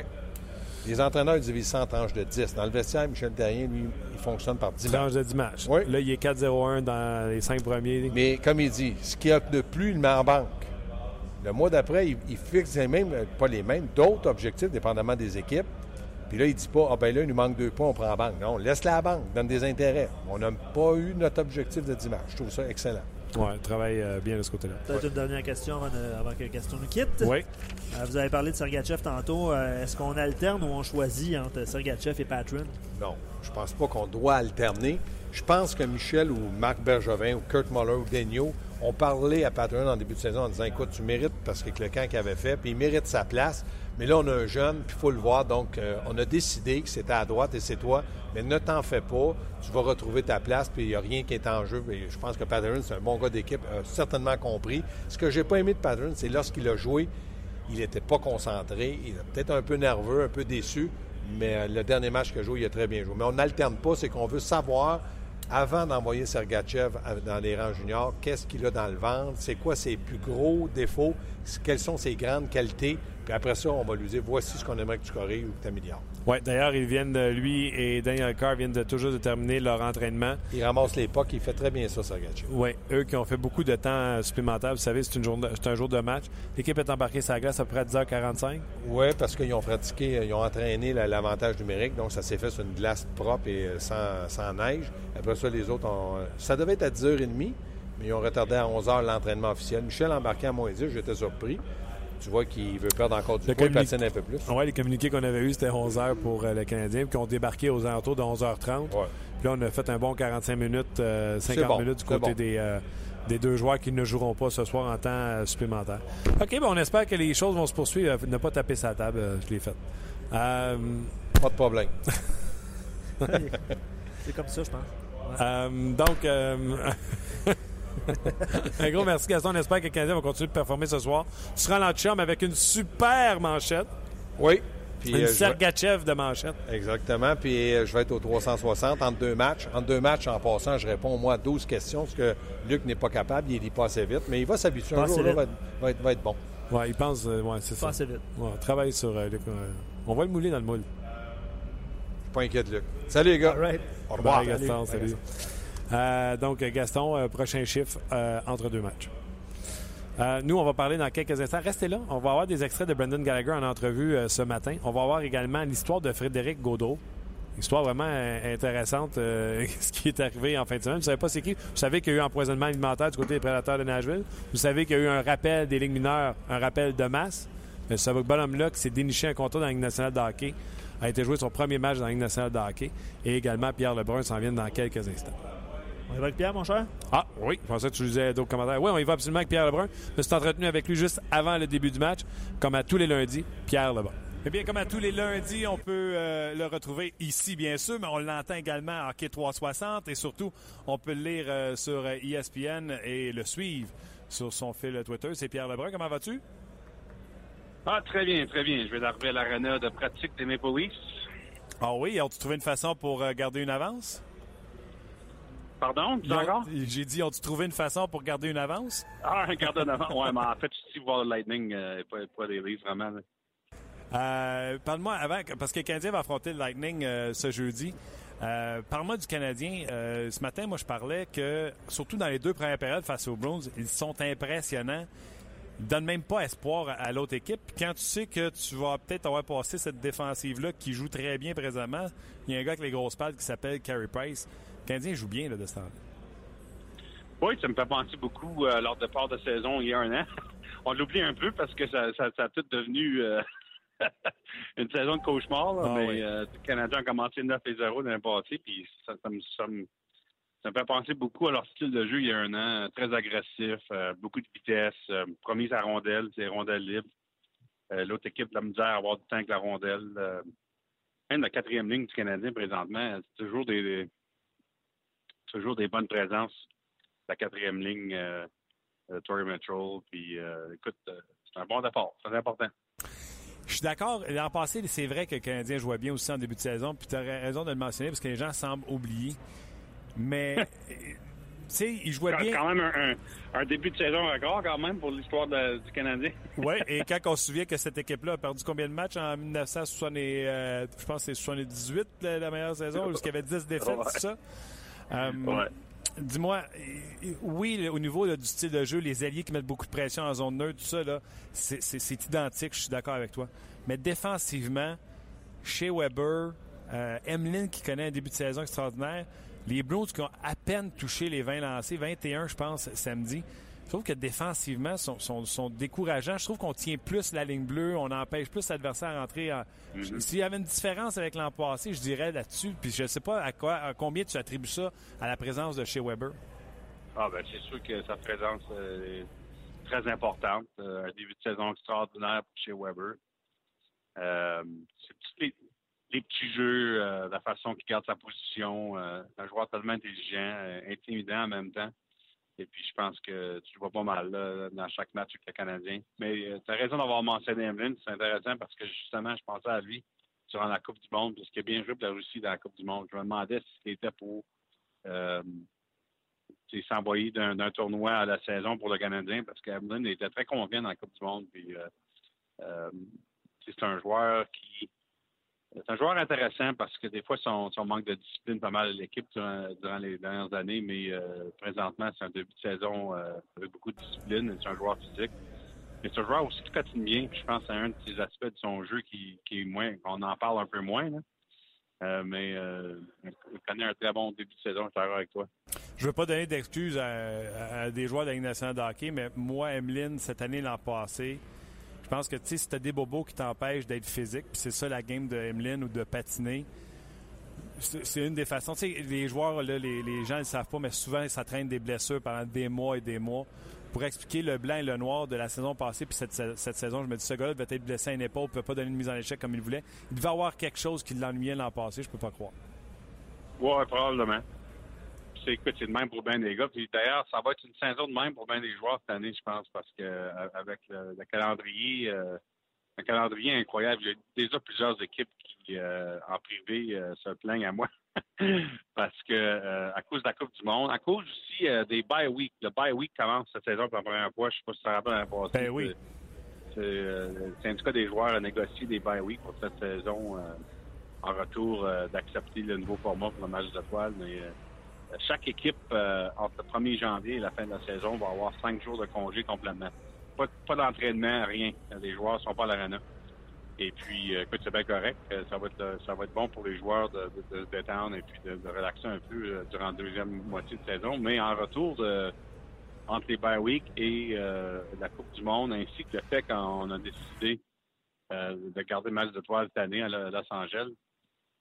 Les entraîneurs divisent ça en tranches de 10. Dans le vestiaire, Michel Terrien, lui, il fonctionne par 10 matchs. Tranche de 10 matchs. Oui. Là, il est 4-0-1 dans les 5 premiers. Mais comme il dit, ce qu'il y a de plus, il met en banque. Le mois d'après, il, il fixe les mêmes, pas les mêmes, d'autres objectifs, dépendamment des équipes. Puis là, il dit pas, ah ben là, il nous manque deux points, on prend en banque. Non, laisse la banque, donne des intérêts. On n'a pas eu notre objectif de 10 matchs. Je trouve ça excellent. Ouais, il travaille euh, bien de ce côté-là. Peut-être une dernière question avant, de- avant que Gaston nous quitte. Oui. Euh, vous avez parlé de Sergachev tantôt. Euh, Est-ce qu'on alterne ou on choisit entre Sergachev et Patron? Non, je pense pas qu'on doit alterner. Je pense que Michel ou Marc Bergevin ou Kurt Muller ou Daigneault ont parlé à Patron en début de saison en disant écoute, tu mérites parce que le camp qu'il avait fait, puis il mérite sa place. Mais là, on a un jeune, puis il faut le voir. Donc, euh, on a décidé que c'était à droite et c'est toi. Mais ne t'en fais pas. Tu vas retrouver ta place, puis il n'y a rien qui est en jeu. Et je pense que Patron, c'est un bon gars d'équipe, a certainement compris. Ce que j'ai pas aimé de Patron, c'est lorsqu'il a joué, il n'était pas concentré. Il était peut-être un peu nerveux, un peu déçu. Mais euh, le dernier match qu'il a joué, il a très bien joué. Mais on n'alterne pas, c'est qu'on veut savoir, avant d'envoyer Sergachev dans les rangs juniors, qu'est-ce qu'il a dans le ventre, c'est quoi ses plus gros défauts, quelles sont ses grandes qualités? Puis après ça, on va lui dire voici ce qu'on aimerait que tu corriges ou que tu améliores. Oui, d'ailleurs, ils viennent, lui et Daniel Carr viennent de toujours de terminer leur entraînement. Il ramasse les pas, il fait très bien ça, Sergachev. Oui, eux qui ont fait beaucoup de temps supplémentaire. Vous savez, c'est un jour de match. L'équipe est embarquée sur la glace à peu près à 10h45. Oui, parce qu'ils ont pratiqué, ils ont entraîné l'avantage numérique, donc ça s'est fait sur une glace propre et euh, sans, sans neige. Après ça, les autres ont. Ça devait être à 10h30, mais ils ont retardé à 11h l'entraînement officiel. Michel embarqué à moins 10, j'étais surpris. Tu vois qu'il veut perdre encore du poids, il patine un peu plus. Oui, les communiqués qu'on avait eus, c'était 11 h pour euh, le Canadien, puis qu'on débarqué aux alentours de 11h30. Puis là, on a fait un bon 45 minutes, 50 euh, minutes du côté des, euh, des deux joueurs qui ne joueront pas ce soir en temps supplémentaire. OK, ben on espère que les choses vont se poursuivre. Ne pas taper sa table, je l'ai fait. Pas de problème. C'est comme ça, je pense. donc, Un gros merci, Gaston. On espère que le Canadien va continuer de performer ce soir. Tu seras dans le chum avec une super manchette. Oui. Puis, une euh, Sergachev de manchette. Exactement. Puis euh, je vais être au 360 entre deux matchs. Entre deux matchs, en passant, je réponds au moins à 12 questions, parce que Luc n'est pas capable. Il dit pas assez vite. Mais il va s'habituer. Un jour, là, va, être, va, être, bon. Oui, il pense. Euh, ouais, c'est ça. Pas assez vite. Ouais, travaille sur Luc. on va le mouler dans le moule. Je suis pas inquiet de Luc. Salut, les gars. Au revoir. Gaston. salut. Euh, donc, Gaston, euh, prochain chiffre euh, entre deux matchs. nous, on va parler dans quelques instants. Restez là. On va avoir des extraits de Brendan Gallagher en entrevue ce matin. On va avoir également l'histoire de Frédéric Gaudreau. Histoire vraiment intéressante, ce qui est arrivé en fin de semaine. Vous savez pas c'est qui? Vous savez qu'il y a eu un empoisonnement alimentaire du côté des prédateurs de Nashville. Vous savez qu'il y a eu un rappel des ligues mineures, un rappel de masse. Mais ce bonhomme-là qui s'est déniché un contrat dans la Ligue nationale de hockey a été joué son premier match dans la Ligue nationale de hockey. Et également, Pierre Lebrun s'en vient dans quelques instants. On y va avec Pierre, mon cher? Ah oui, je pensais que tu disais d'autres commentaires. Oui, on y va absolument avec Pierre Lebrun. Je me suis entretenu avec lui juste avant le début du match, comme à tous les lundis, Pierre Lebrun. Eh bien, comme à tous les lundis, on peut euh, le retrouver ici, bien sûr, mais on l'entend également à Hockey 360 et surtout, on peut le lire euh, sur ESPN euh, e et le suivre sur son fil Twitter. C'est Pierre Lebrun. Comment vas-tu? Ah, très bien, très bien. Je vais d'arriver à l'arena de pratique des Maple Leafs. Ah oui, ont-tu trouvé une façon pour garder une avance? Pardon? encore? J'ai dit, ont-tu trouvé une façon pour garder une avance? Ah, garder une avance. Ouais, mais en fait, si voir le Lightning, euh, pas, pas des livres, vraiment. Euh, Parle-moi avant, parce que le Canadien va affronter le Lightning euh, ce jeudi. Euh, Parle-moi du Canadien. Ce matin, moi, je parlais que, surtout dans les deux premières périodes face aux Bruins, ils sont impressionnants. Ils ne donnent même pas espoir à, l'autre équipe. quand tu sais que tu vas peut-être avoir passé cette défensive-là qui joue très bien présentement, il y a un gars avec les grosses pattes qui s'appelle Carey Price. Le Canadien joue bien là, de ce temps-là. Oui, ça me fait penser beaucoup à euh, leur départ de saison il y a un an. On l'oublie un peu parce que ça, ça, a tout devenu euh, une saison de cauchemar. Ah mais euh, le Canadien a commencé 9 et 0 l'année passée, puis ça, me, ça, me, fait penser beaucoup à leur style de jeu il y a un an. Très agressif, beaucoup de vitesse, promise à rondelle, c'est rondelle libre. L'autre équipe, la misère à avoir du temps avec la rondelle. même la quatrième ligne du Canadien présentement, c'est toujours des toujours des bonnes présences. La quatrième ligne, euh, euh Tory Metro. Puis, euh, écoute, euh, c'est un bon départ. C'est important. Je suis d'accord. L'an passé, c'est vrai que le Canadien jouait bien aussi en début de saison. Puis tu as raison de le mentionner parce que les gens semblent oublier. Mais, tu sais, il jouait bien. C'est quand même un, début de saison record, quand même, pour l'histoire du Canadien. oui, et quand on se souvient que cette équipe-là a perdu combien de matchs en 1970, je pense que c'est 78, la, meilleure saison, qu'il y avait 10 défaites, c'est ça? Euh, dis-moi, oui, au niveau du style de jeu, les alliés qui mettent beaucoup de pression en zone neutre, tout ça, c'est identique, je suis d'accord avec toi. Mais défensivement, chez Weber, euh, qui connaît un début de saison extraordinaire, les Blues qui ont à peine touché les 20 lancés, 21 je pense samedi, je trouve que défensivement, sont, sont, décourageants. Je trouve qu'on tient plus la ligne bleue, on empêche plus l'adversaire à entrer. Mhm. S'il y avait une différence avec l'an passé, je dirais là-dessus. Puis je ne sais pas à, quoi, à combien tu attribues ça à la présence de chez Weber. Ah ben c'est sûr que sa présence euh, est très importante. Euh, un début de saison extraordinaire pour chez Weber. Euh, c'est les, petits jeux, la façon qu'il garde sa position, un joueur tellement intelligent, intimidant en même temps. Et puis, je pense que tu vois pas mal dans chaque match avec le Canadien. Mais euh, tu as raison d'avoir mentionné Emeline. C'est intéressant parce que justement, je pensais à lui durant la Coupe du Monde, parce qu'il a bien joué pour la Russie dans la Coupe du Monde. Je me demandais si c'était pour euh, s'envoyer d'un tournoi à la saison pour le Canadien, parce qu'Emeline était très confiant dans la Coupe du Monde. Puis, euh, euh c'est un joueur qui c'est un joueur intéressant parce que des fois, son, manque de discipline pas mal l'équipe durant, les dernières années, mais euh, présentement, c'est un début de saison euh, avec beaucoup de discipline. C'est un joueur physique. Mais c'est un joueur aussi qui patine bien. je pense c'est un de aspects de son jeu qui, est moins, qu'on en parle un peu moins. Euh, mais il connaît un très bon début de saison, je suis d'accord avec toi. Je veux pas donner d'excuses à, des joueurs de la Ligue hockey, mais moi, Emeline, cette année, l'an passé, je pense que, tu si t'as des bobos qui t'empêchent d'être physique, puis c'est ça la game de Emeline ou de patiner, c'est une des façons. Tu les joueurs, les, gens ne le savent pas, mais souvent, ça traîne des blessures pendant des mois et des mois. Pour expliquer le blanc et le noir de la saison passée, puis cette, saison, je me dis, ce gars-là devait être blessé à une épaule, ne peut pas donner une mise en échec comme il voulait. Il devait avoir quelque chose qui l'ennuyait l'an passé, je peux pas croire. Oui, probablement c'est écoute, c'est de même pour bien des gars. Puis d'ailleurs, ça va être une saison de même pour bien des joueurs cette année, je pense, parce que euh, avec le, calendrier, euh, un calendrier incroyable. J'ai déjà plusieurs équipes qui, euh, en privé, se plaignent à moi. parce que à cause de la Coupe du Monde, à cause aussi des bye week. Le bye week commence cette saison pour la première fois. Je sais pas si ça rappelle la passée. Ben oui. C'est le syndicat des joueurs a négocié des bye week pour cette saison en retour d'accepter le nouveau format pour le match de toile. Mais chaque équipe, euh, entre le 1er janvier et la fin de la saison, va avoir cinq jours de congé complètement. Pas, d'entraînement, rien. Les joueurs sont pas à l'arena. Et puis, euh, écoute, c'est bien correct. Euh, ça va être ça va être bon pour les joueurs de, de, détendre et puis de, relaxer un peu durant la deuxième moitié de saison. Mais en retour de entre les bye week et la Coupe du Monde, ainsi que le fait qu'on a décidé de garder le match de toile cette année à Los Angeles,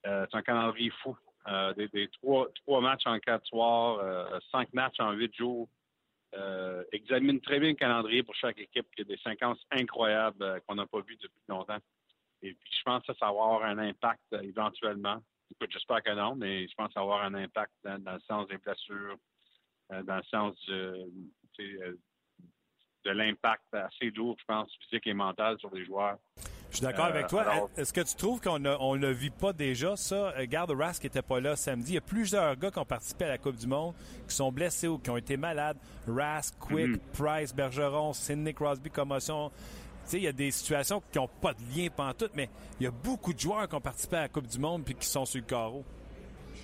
c'est un calendrier fou. Euh, des, trois, trois, matchs en quatre soirs, euh, cinq matchs en huit jours. Euh, examine très bien le calendrier pour chaque équipe. Il y a des séquences incroyables qu'on n'a pas vues depuis longtemps. Et puis, je pense que ça va avoir un impact éventuellement. J'espère que non, mais je pense avoir un impact dans, le sens des blessures, dans le sens de, de l'impact assez lourd, je pense, physique et mental sur les joueurs. Je suis d'accord avec euh, toi. Est-ce que tu trouves qu'on ne on le vit pas déjà, ça? Euh, garde Rask n'était pas là samedi. Il y a plusieurs gars qui ont participé à la Coupe du Monde, qui sont blessés ou qui ont été malades. Rask, Quick, mhm. Price, Bergeron, Sidney Crosby, commotion. Tu sais, il y a des situations qui n'ont pas de lien pantoute, mais il y a beaucoup de joueurs qui ont participé à la Coupe du Monde puis qui sont sur le carreau.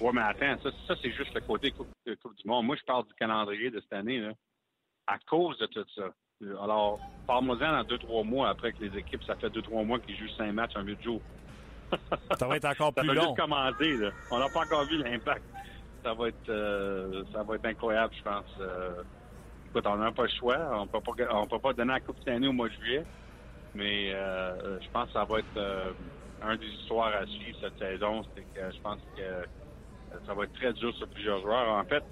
Oui, mais attends, ça, ça c'est juste le côté coupe, coupe, du Monde. Moi, je parle du calendrier de cette année. Là. À cause de tout ça, alors, parle-moi-en dans deux, trois mois après que les équipes, ça fait deux, trois mois qu'ils jouent cinq matchs en huit jours. ça va être encore plus long. commencer, là. On n'a pas encore vu l'impact. Ça va être euh, ça va être incroyable, je pense. Euh, écoute, on n'a pas le choix. On peut pas on peut pas donner la Coupe année au mois de juillet. Mais euh, je pense que ça va être un des histoires à suivre cette saison. C'est que je pense que ça va être très dur sur plusieurs joueurs. En fait,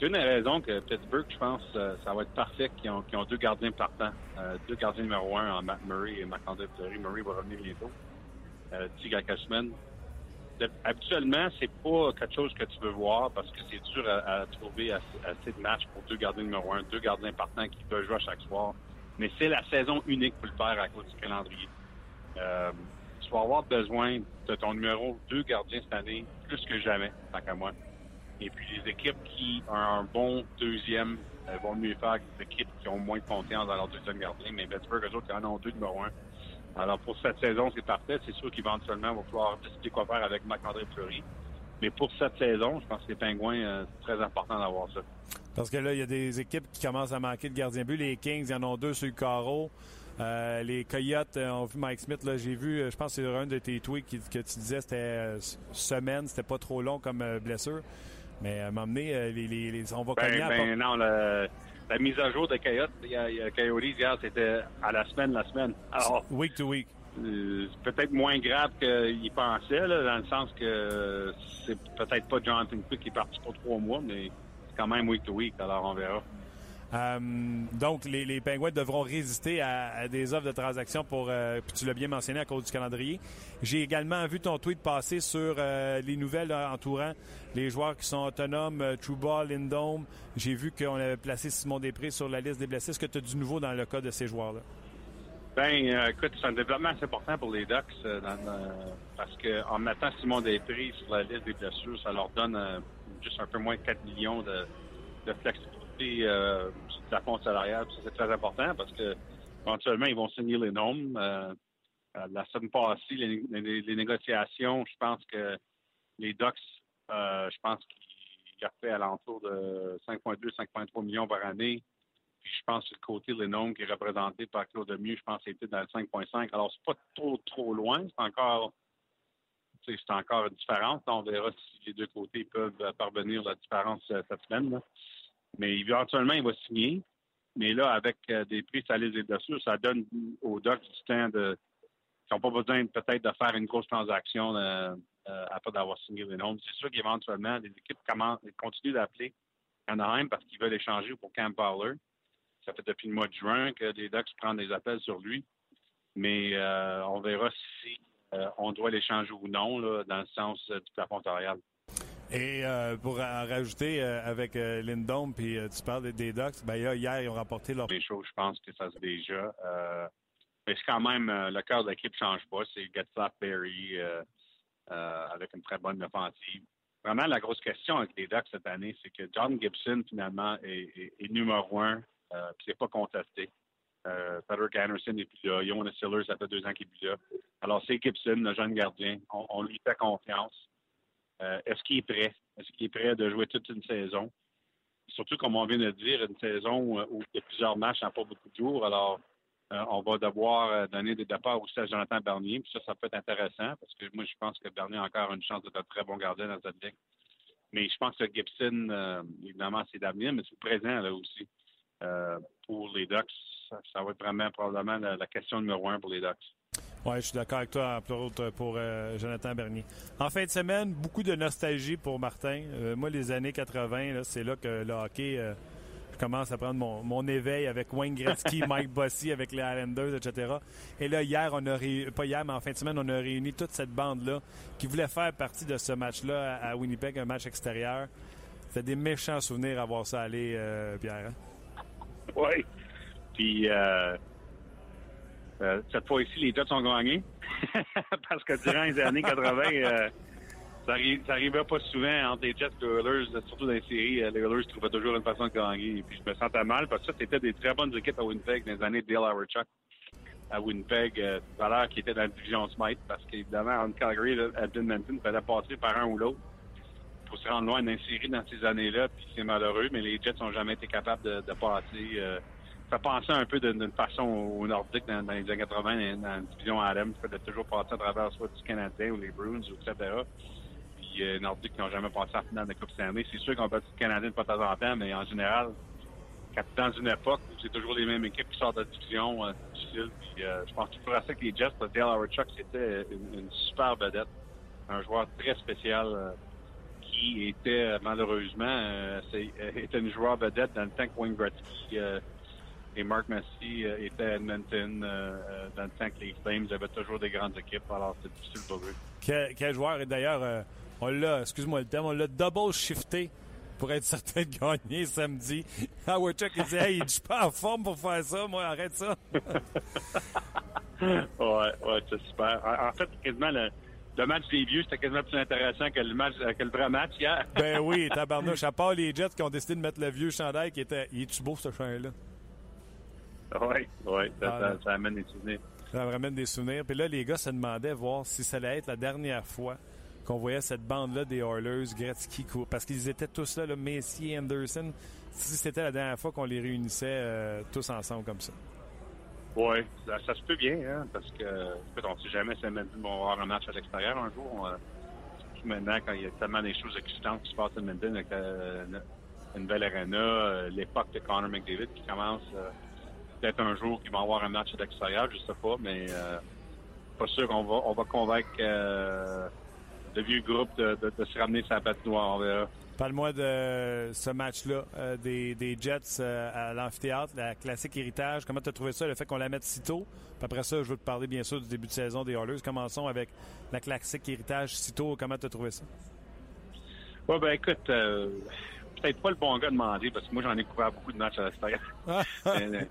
c'est une des raisons que Pittsburgh, je pense, euh, ça va être parfait qu'ils ont, ont, deux gardiens partants. Euh, deux gardiens numéro un en Matt Murray et Marc-André Fleury. Murray va revenir bientôt. Euh, d'ici quelques semaines. Habituellement, c'est pas quelque chose que tu veux voir parce que c'est dur à, trouver assez, de matchs pour deux gardiens numéro un, deux gardiens partants qui peuvent jouer à chaque soir. Mais c'est la saison unique pour le faire à cause du calendrier. Euh, tu vas avoir besoin de ton numéro deux gardiens cette année plus que jamais, tant qu'à moi. Et puis les équipes qui ont un bon deuxième euh, vont mieux faire que les équipes qui ont moins de confiance dans leur deuxième gardien. Mais Pittsburgh, eux autres, ils en ont deux numéro un. Alors pour cette saison, c'est parfait. C'est sûr qu'éventuellement, il va falloir décider quoi faire avec Marc-André Fleury. Mais pour cette saison, je pense que les Pingouins, euh, c'est très important d'avoir ça. Parce que là, il y a des équipes qui commencent à manquer de gardien but. Les Kings, ils en ont deux sur le carreau. Euh, les Coyotes ont vu Mike Smith. J'ai vu, je pense que c'est un de tes tweets que tu disais, c'était semaine, c'était pas trop long comme blessure. Mais à m'emmener, euh, les, les, on va ben, ben non, la mise à jour de Coyote, il y a, hier, c'était à la semaine, la semaine. Alors, week to week. Euh, c'est peut-être moins grave qu'il pensait, là, dans le sens que c'est peut-être pas Jonathan Quick qui est parti pour trois mois, mais c'est quand même week to week, alors on verra. Euh, donc, les, les, devront résister à, des offres de transaction pour, euh, puis tu l'as bien mentionné, à cause du calendrier. J'ai également vu ton tweet passer sur euh, les nouvelles entourant les joueurs qui sont autonomes, Trouba, Lindome. J'ai vu qu'on avait placé Simon Després sur la liste des blessés. Est-ce que tu as du nouveau dans le cas de ces joueurs-là? Ben, écoute, c'est un développement assez important pour les Ducks parce qu'en mettant Simon Després sur la liste des blessures, ça leur donne juste un peu moins de 4 millions de, de flexibilité euh, la fonds salariale. C'est très important parce que éventuellement, ils vont signer les normes. Euh, la semaine passée, les, négociations, je pense que les Ducks, je pense qu'il a fait à l'entour de 5,2, 5,3 millions par année. Puis je pense que le côté Lennon qui est représenté par Claude Lemieux, je pense que c'était dans le 5.5. Alors, c'est pas trop, trop loin. C'est encore c'est encore une. On verra si les deux côtés peuvent parvenir à la différence euh, cette semaine. Mais éventuellement, il va signer. Mais là, avec euh, des prix salés et ça donne aux Ducks du temps de. Ils n'ont pas besoin peut-être de faire une grosse transaction euh, après d'avoir signé noms. C'est sûr qu'éventuellement, les équipes continuent d'appeler Anaheim parce qu'ils veulent échanger pour Camp Bowler. Ça fait depuis le mois de juin que les Ducks prennent des appels sur lui. Mais euh, on verra si euh, on doit l'échanger ou non, dans le sens euh, du plafond salarial. Et pour rajouter avec Lindon, puis tu parles des Ducks, ben, hier, ils ont rapporté leur... Les choses, je pense que ça se déjà. mais c'est quand même, le cœur de l'équipe ne change pas. C'est Getzlaff Berry avec une très bonne offensive. Vraiment, la grosse question avec les Ducks cette année, c'est que John Gibson, finalement, est, numéro un euh, puis c'est pas contesté. Euh, Patrick Anderson n'est plus là. Jonas Siller, ça fait deux ans qu'il est plus là. Alors, c'est Gibson, le jeune gardien. On, lui fait confiance. Euh, est-ce qu'il est prêt? Est-ce qu'il est prêt de jouer toute une saison? Surtout, comme on vient de dire, une saison où il y a plusieurs matchs en pas beaucoup de jours. Alors, on va devoir donner des départs aussi à Jonathan Bernier. Puis ça, ça peut être intéressant parce que moi, je pense que Bernier a encore une chance d'être un très bon gardien dans cette ligue. Mais je pense que Gibson, évidemment, c'est d'avenir, mais c'est présent là aussi. Euh, pour les Ducks, ça, va être vraiment probablement la, question numéro un pour les Ducks. Oui, je suis d'accord avec toi, entre pour euh, Jonathan Bernier. En fin de semaine, beaucoup de nostalgie pour Martin. Euh, moi, les années 80, c'est là que le hockey, je commence à prendre mon, éveil avec Wayne Gretzky, Mike Bossy, avec les Islanders, etc. Et là, hier, on a réuni, pas hier, mais en fin de semaine, on a réuni toute cette bande-là qui voulait faire partie de ce match-là à Winnipeg, un match extérieur. C'était des méchants souvenirs à voir ça aller, Pierre. Hein? Oui. Puis euh, euh, cette fois-ci, les Jets ont gagné. Parce que durant les années 80, euh, ça, arrivait pas souvent entre les Jets et les Oilers, surtout dans les séries. Les Oilers trouvaient toujours une façon de gagner. Et puis je me sentais mal parce que ça, c'était des très bonnes équipes à Winnipeg dans les années de Dale Howard-Chuck. À Winnipeg, euh, valeur qui était dans la division Smite, parce qu'évidemment, en Calgary, à Edmonton, il fallait passer par un ou l'autre pour se rendre loin d'une série dans ces années-là, puis c'est malheureux, mais les Jets n'ont jamais été capables de, passer. Euh, ça pensait un peu d'une façon aux Nordiques dans, les années 80, dans, la division Adam, de toujours passer à travers soit du Canadien ou les Bruins, etc. Puis euh, Nordiques n'ont jamais passé la finale de la Coupe Stanley. C'est sûr qu'on bat du Canadien de temps en temps, mais en général, dans une époque où c'est toujours les mêmes équipes qui sortent de la division, euh, difficile. Puis, euh, je pense qu'il faut rester que les Jets, Dale Howard Chuck, c'était une, super vedette. Un joueur très spécial. Euh, qui était malheureusement était une joueur vedette dans le temps que Wayne et Mark Massey étaient à Edmonton dans le temps que les Flames avaient toujours des grandes équipes. Alors c'est difficile pour eux. Quel, joueur et d'ailleurs on l'a, excuse-moi le terme, on l'a double shifté pour être certain de gagner samedi. Howard Chuck il dit Hey, je suis pas en forme pour faire ça, moi arrête ça. ouais, ouais, c'est super. En, fait, quasiment le le match des vieux, c'était quasiment plus intéressant que le, match, que le vrai match hier. ben oui, tabarnouche. À part les Jets qui ont décidé de mettre le vieux chandail qui était. Il est-tu beau, ce chandail-là? Oui, oui, ça, ça, amène des souvenirs. Ça ramène des souvenirs. Puis là, les gars se demandaient voir si ça allait être la dernière fois qu'on voyait cette bande-là des Oilers, Gretzky, parce qu'ils étaient tous là, là Messier, Anderson. Si c'était la dernière fois qu'on les réunissait euh, tous ensemble comme ça. Oui, ça, se peut bien, hein, parce que on ne sait jamais si Edmonton va avoir un match à l'extérieur un jour. Euh, maintenant, quand il y a tellement des choses excitantes qui se passent à Edmonton avec euh, une nouvelle arena, euh, l'époque de Connor McDavid qui commence peut-être un jour qu'il va avoir un match à l'extérieur, je sais pas, mais pas sûr qu'on va on va convaincre le vieux groupe de, se ramener sa patte noire, on verra. Parle-moi de ce match-là, euh, des, Jets euh, à l'amphithéâtre, la classique héritage. Comment tu as trouvé ça, le fait qu'on la mette si tôt? Puis après ça, je veux te parler bien sûr du début de saison des Oilers. Commençons avec la classique héritage si tôt. Comment tu as trouvé ça? Oui, ben écoute, euh, peut-être pas le bon gars de demander parce que moi, j'en ai couvert beaucoup de matchs à l'extérieur.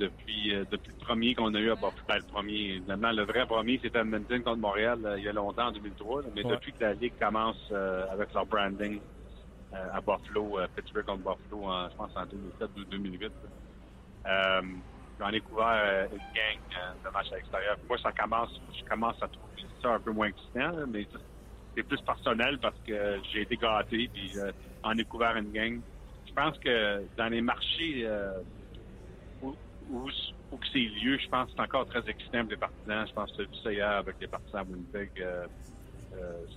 depuis, depuis le premier qu'on a eu à Buffalo, ben, le premier, le vrai premier, c'était Edmonton contre Montréal il y a longtemps, en 2003. mais depuis que la Ligue commence avec leur branding, euh, à Buffalo, euh, Pittsburgh contre Buffalo, en, je pense en 2007 ou 2008. Euh, j'en ai couvert une gang de matchs à l'extérieur. Moi, ça commence, je commence à trouver ça un peu moins excitant, mais c'est plus personnel parce que j'ai été gâté puis en ai couvert une gang. Je pense que dans les marchés où, où, c'est lieu, je pense que c'est encore très excitant pour les partisans. Je pense que tu ça hier avec les partisans de Winnipeg.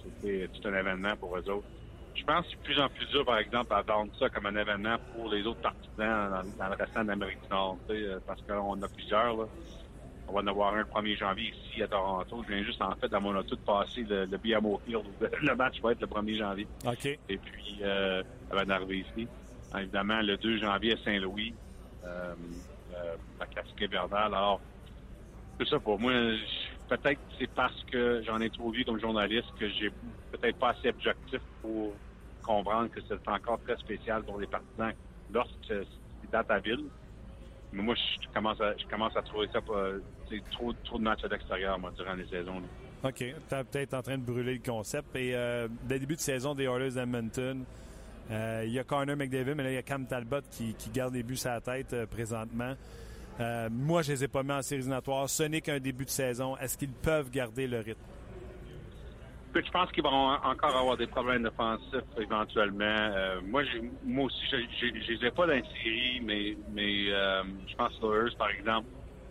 C'était tout un événement pour eux autres. Je pense que c'est de plus en plus dur, par exemple, à vendre ça comme un événement pour les autres partisans dans, le restant de l'Amérique du Nord, euh, parce qu'on a plusieurs. Là. On va en avoir un le 1er janvier ici à Toronto. Je viens juste, en fait, dans mon auto de passer le, le BMO Field. Le match va être le 1er janvier. OK. Et puis, euh, ça va arriver ici. Évidemment, le 2 janvier à Saint-Louis, euh, euh, à Casquet-Bernal. Alors, tout ça pour moi, peut-être c'est parce que j'en ai trop vu comme journaliste que j'ai peut-être pas assez objectif pour comprendre que c'est encore très spécial pour les partisans lorsque c'est dans ta ville. Mais moi, je commence à, je commence à trouver ça trop, trop de matchs à l'extérieur, moi, durant les saisons. OK. Tu peut-être en train de brûler le concept. Et euh, dès le début de saison des Oilers d'Edmonton, euh, il y a Connor McDavid, mais là, il y a Cam Talbot qui, garde les buts à la tête euh, présentement. Euh, moi, je les ai pas mis en séries éliminatoires. Ce n'est qu'un début de saison. Est-ce qu'ils peuvent garder le rythme? Je pense qu'ils vont encore avoir des problèmes défensifs éventuellement. Euh, moi, moi aussi, je ne les ai pas dans la série, mais, euh, je pense que les par exemple,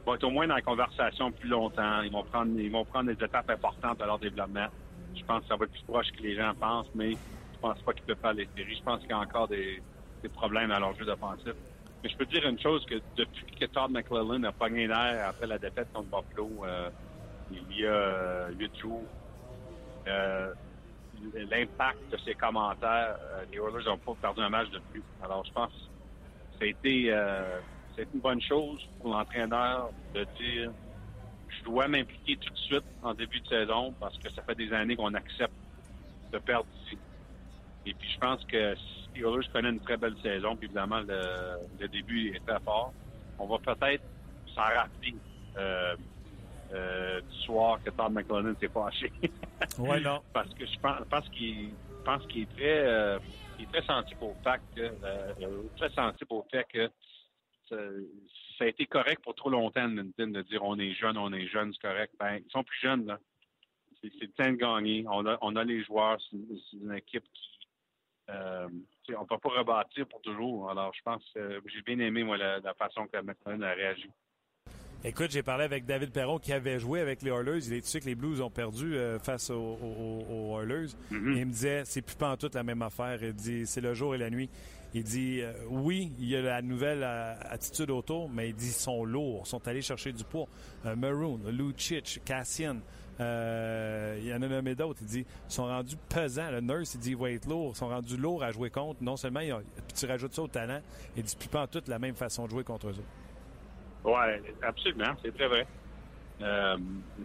vont être au moins dans la conversation plus longtemps. Ils vont prendre, ils vont prendre des étapes importantes à leur développement. Je pense que ça va être plus proche que les gens pensent, mais pense pas qu'ils peuvent faire les séries. Je pense qu'il y a encore des, problèmes à leur jeu défensif. Mais je peux te dire une chose, que depuis que Todd McClellan a pogné l'air après la défaite contre Buffalo, euh, il y a huit jours, euh, l'impact de ses commentaires, euh, les Oilers n'ont pas perdu un match de plus. Alors, je pense que ça a été, euh, c'est une bonne chose pour l'entraîneur de dire je dois m'impliquer tout de suite en début de saison parce que ça fait des années qu'on accepte de perdre ici. Et puis, je pense que les Oilers connaissent une très belle saison, puis évidemment, le, début est très fort. On va peut-être s'en rappeler euh, euh, du soir que Todd McLennan s'est fâché. oui, non. Parce que je pense, qu'il pense qu'il est très euh, il est très sensible au fait que euh, très sensible au fait que ça, a été correct pour trop longtemps de dire on est jeune, on est jeune, c'est correct. Ben, ils sont plus jeunes là. C'est le temps de gagner. On a, on a les joueurs, c'est une, équipe qui euh, on ne peut pas rebâtir pour toujours. Alors, je pense que j'ai bien aimé, moi, la, façon que McLennan a réagi. Écoute, j'ai parlé avec David Perron qui avait joué avec les Oilers. Il est tu sais que les Blues ont perdu euh, face aux, Oilers. Mm-hmm. il me disait, c'est plus pas en tout la même affaire. Il dit, c'est le jour et la nuit. Il dit, euh, oui, il y a la nouvelle euh, attitude autour, mais il dit, ils sont lourds, ils sont allés chercher du poids. Maroon, Lucic, Cassian, il y en a nommé d'autres. Il dit, ils sont rendus pesants. Le nurse, il dit, ils vont être lourds. Ils sont rendus lourds à jouer contre. Non seulement, puis tu rajoutes ça au talent, il dit, plus pas en tout la même façon de jouer contre eux oui, absolument, c'est très vrai. Euh,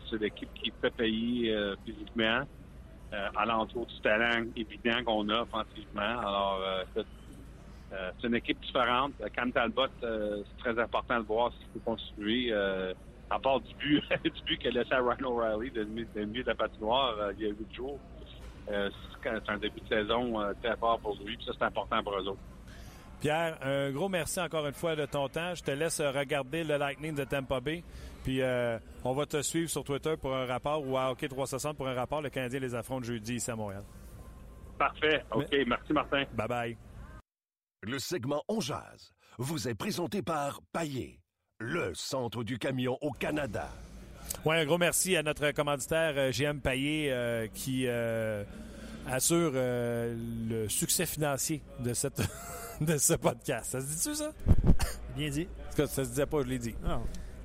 c'est l'équipe qui fait payer euh, physiquement, euh, à l'entour du talent évident qu'on a offensivement. Alors, euh, c'est une équipe différente. Cam Talbot, c'est très important de voir s'il peut construire. À part du but, du but qu'a laissé à Ryan O'Reilly de, de milieu de la patinoire il y a huit jours. c'est un début de saison très fort pour lui, puis ça, c'est important pour eux autres. Pierre, un gros merci encore une fois de ton temps. Je te laisse regarder le Lightning de Tampa Bay. Puis euh, on va te suivre sur Twitter pour un rapport ou à Hockey 360 pour un rapport. Le Canadien les affronte jeudi ici à Montréal. Parfait. OK. Merci, Martin. Bye bye. Le segment On Jazz vous est présenté par Paillé, le centre du camion au Canada. Oui, un gros merci à notre commanditaire GM euh, Paillé euh, qui assure le succès financier de cette. de ce podcast. Ça se dit-tu, ça? Bien dit. En tout cas, ça se disait pas, je l'ai dit. Ah.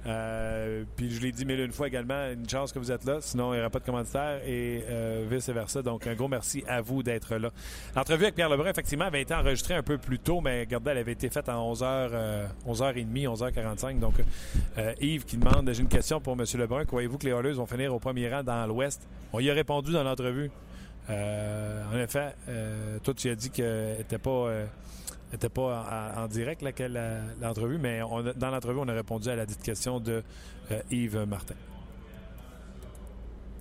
Euh, puis je l'ai dit mille une fois également, une chance que vous êtes là, sinon il n'y aura pas de commentaire et euh, vice-versa. Donc un gros merci à vous d'être là. L'entrevue avec Pierre Lebrun, effectivement, avait été enregistrée un peu plus tôt, mais regardez, elle avait été faite à 11h, 11h30, 11h45. Donc euh, Yves qui demande, j'ai une question pour M. Lebrun, croyez-vous que les Oilers vont finir au premier rang dans l'Ouest? On y a répondu dans l'entrevue. en effet, toi tu as dit qu'elle n'était pas n'était pas en, direct l'entrevue, mais dans l'entrevue, on a répondu à la dite question de euh, Yves Martin.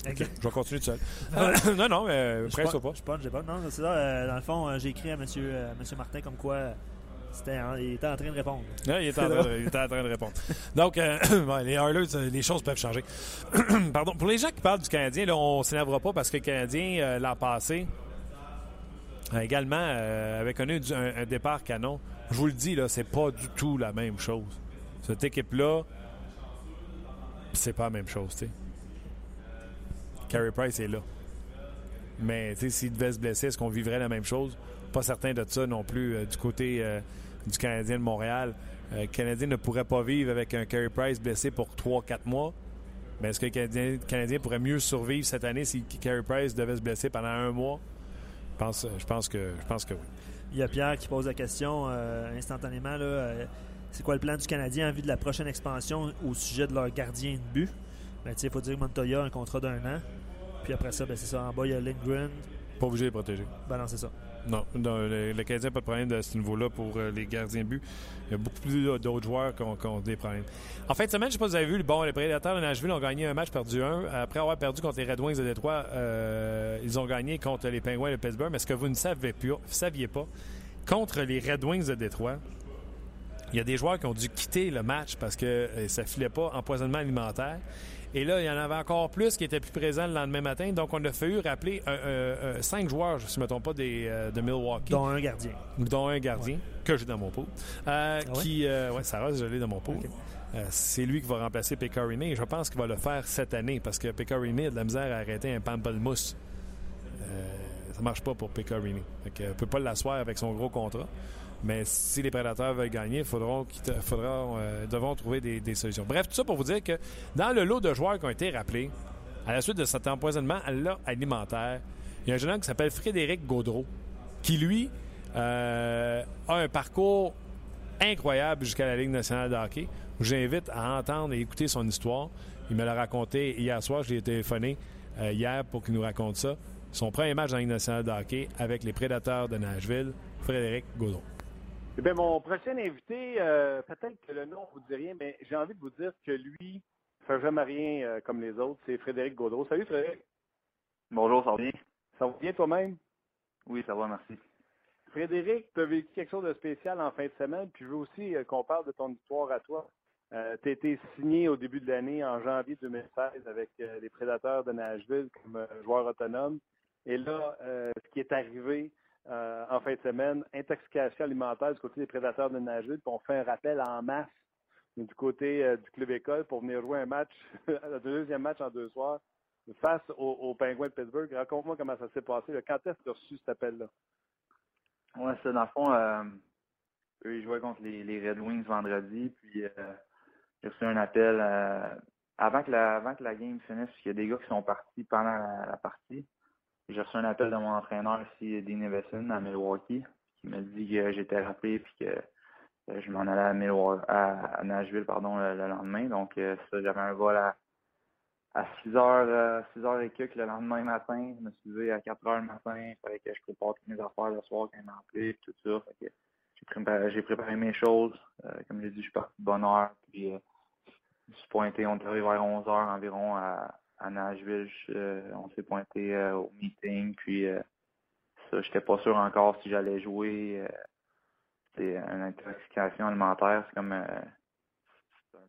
Je vais continuer tout seul. non, non, mais presque pas. Je pense, pas. Non, c'est ça. Euh, dans le fond, euh, j'ai écrit à M. Monsieur, Martin comme quoi il était en train de répondre. il, était en, train de répondre. Donc, euh, les Oilers, les choses peuvent changer. Pardon. Pour les gens qui parlent du Canadien, là, on ne s'énervera pas parce que le Canadien, l'an passé, également, avait connu un, départ canon. Je vous le dis, là, c'est pas du tout la même chose. Cette équipe-là, c'est pas la même chose, tu. Carey Price est là. Mais s'il devait se blesser, est-ce qu'on vivrait la même chose? Pas certain de ça non plus euh, du côté euh, du Canadien de Montréal. Euh, le Canadien ne pourrait pas vivre avec un Carey Price blessé pour 3-4 mois. Mais est-ce que le Canadien, pourrait mieux survivre cette année si Carey Price devait se blesser pendant un mois? Je pense, je pense, que, je pense que oui. Il y a Pierre qui pose la question instantanément. c'est quoi le plan du Canadien en vue de la prochaine expansion au sujet de leur gardien de but? Ben, il faut dire que Montoya a un contrat d'un an. Puis après ça, ben, c'est ça. En bas, il y a Lindgren. Pas obligé de protéger. Ben non, c'est ça. Non, le, le, Canadien n'a pas de problème de ce niveau-là pour euh, les gardiens but. Il y a beaucoup plus d'autres joueurs qui ont, des problèmes. En fin de semaine, je ne sais pas si vous avez vu, bon, les Prédateurs de Nashville ont gagné un match, perdu un. Après avoir perdu contre les Red Wings de Détroit, euh, ils ont gagné contre les Penguins de Pittsburgh. Mais ce que vous ne saviez, plus, saviez pas, contre les Red Wings de Détroit, il y a des joueurs qui ont dû quitter le match parce que euh, ça filait pas empoisonnement alimentaire. Et là, il y en avait encore plus qui étaient plus présents le lendemain matin. Donc, on a fallu rappeler cinq joueurs, je ne me trompe pas, des, euh, de Milwaukee. Dont un gardien. Dont un gardien, que j'ai dans mon pot. Euh, ah qui, euh, ouais, Sarah, je l'ai dans mon pot. c'est lui qui va remplacer Pecorini. Je pense qu'il va le faire cette année parce que Pecorini a de la misère à arrêter un pamplemousse. Euh, ça marche pas pour Pecorini. Il ne peut pas l'asseoir avec son gros contrat. Mais si les prédateurs veulent gagner, il faudra, euh, devront trouver des, solutions. Bref, tout ça pour vous dire que dans le lot de joueurs qui ont été rappelés, à la suite de cet empoisonnement alimentaire, il y a un jeune homme qui s'appelle Frédéric Gaudreau, qui, lui, euh, a un parcours incroyable jusqu'à la Ligue nationale de hockey. J'invite à entendre et écouter son histoire. Il me l'a raconté hier soir. Je lui ai téléphoné euh, hier pour qu'il nous raconte ça. Son premier match dans la Ligue nationale de hockey avec les Prédateurs de Nashville, Frédéric Gaudreau. Eh bien, mon prochain invité, euh, peut-être que le nom ne vous dit rien, mais j'ai envie de vous dire que lui ne fait jamais rien euh, comme les autres. C'est Frédéric Gaudreau. Salut Frédéric. Bonjour, ça va bien? Ça va bien toi-même? Oui, ça va, merci. Frédéric, tu as vécu quelque chose de spécial en fin de semaine, puis je veux aussi euh, qu'on parle de ton histoire à toi. tu as été signé au début de l'année, en janvier 2016, avec les Prédateurs de Nashville comme joueur autonome. Et là, ce qui est arrivé, euh, en fin de semaine, intoxication alimentaire du côté des prédateurs de Nashville, puis on fait un rappel en masse du côté euh, du club école pour venir jouer un match, le deuxième match en deux soirs, face aux, Pingouins de Pittsburgh. Raconte-moi comment ça s'est passé. Quand est-ce que tu as reçu cet appel-là? Oui, c'est dans le fond, euh, eux, ils jouaient contre les, Red Wings vendredi, puis j'ai reçu un appel avant, que la, game finisse, il y a des gars qui sont partis pendant la partie. J'ai reçu un appel de mon entraîneur ici, Dean Everson, à Milwaukee, qui m'a dit que j'étais rappelé et que je m'en allais à, à, Nashville pardon, le, lendemain. Donc, euh, ça, j'avais un vol à, à 6 h 6 h et quelques le lendemain matin. Je me suis levé à 4 h le matin. Que je prépare toutes mes affaires le soir quand il m'a appelé et tout ça. j'ai préparé, mes choses. Euh, comme je l'ai dit, je suis parti de bonne heure. Puis, euh, je suis pointé, on est arrivé vers 11 h environ à, à Nashville, euh, on s'est pointé euh, au meeting, puis euh, ça, j'étais pas sûr encore si j'allais jouer. c'est une intoxication alimentaire, c'est comme un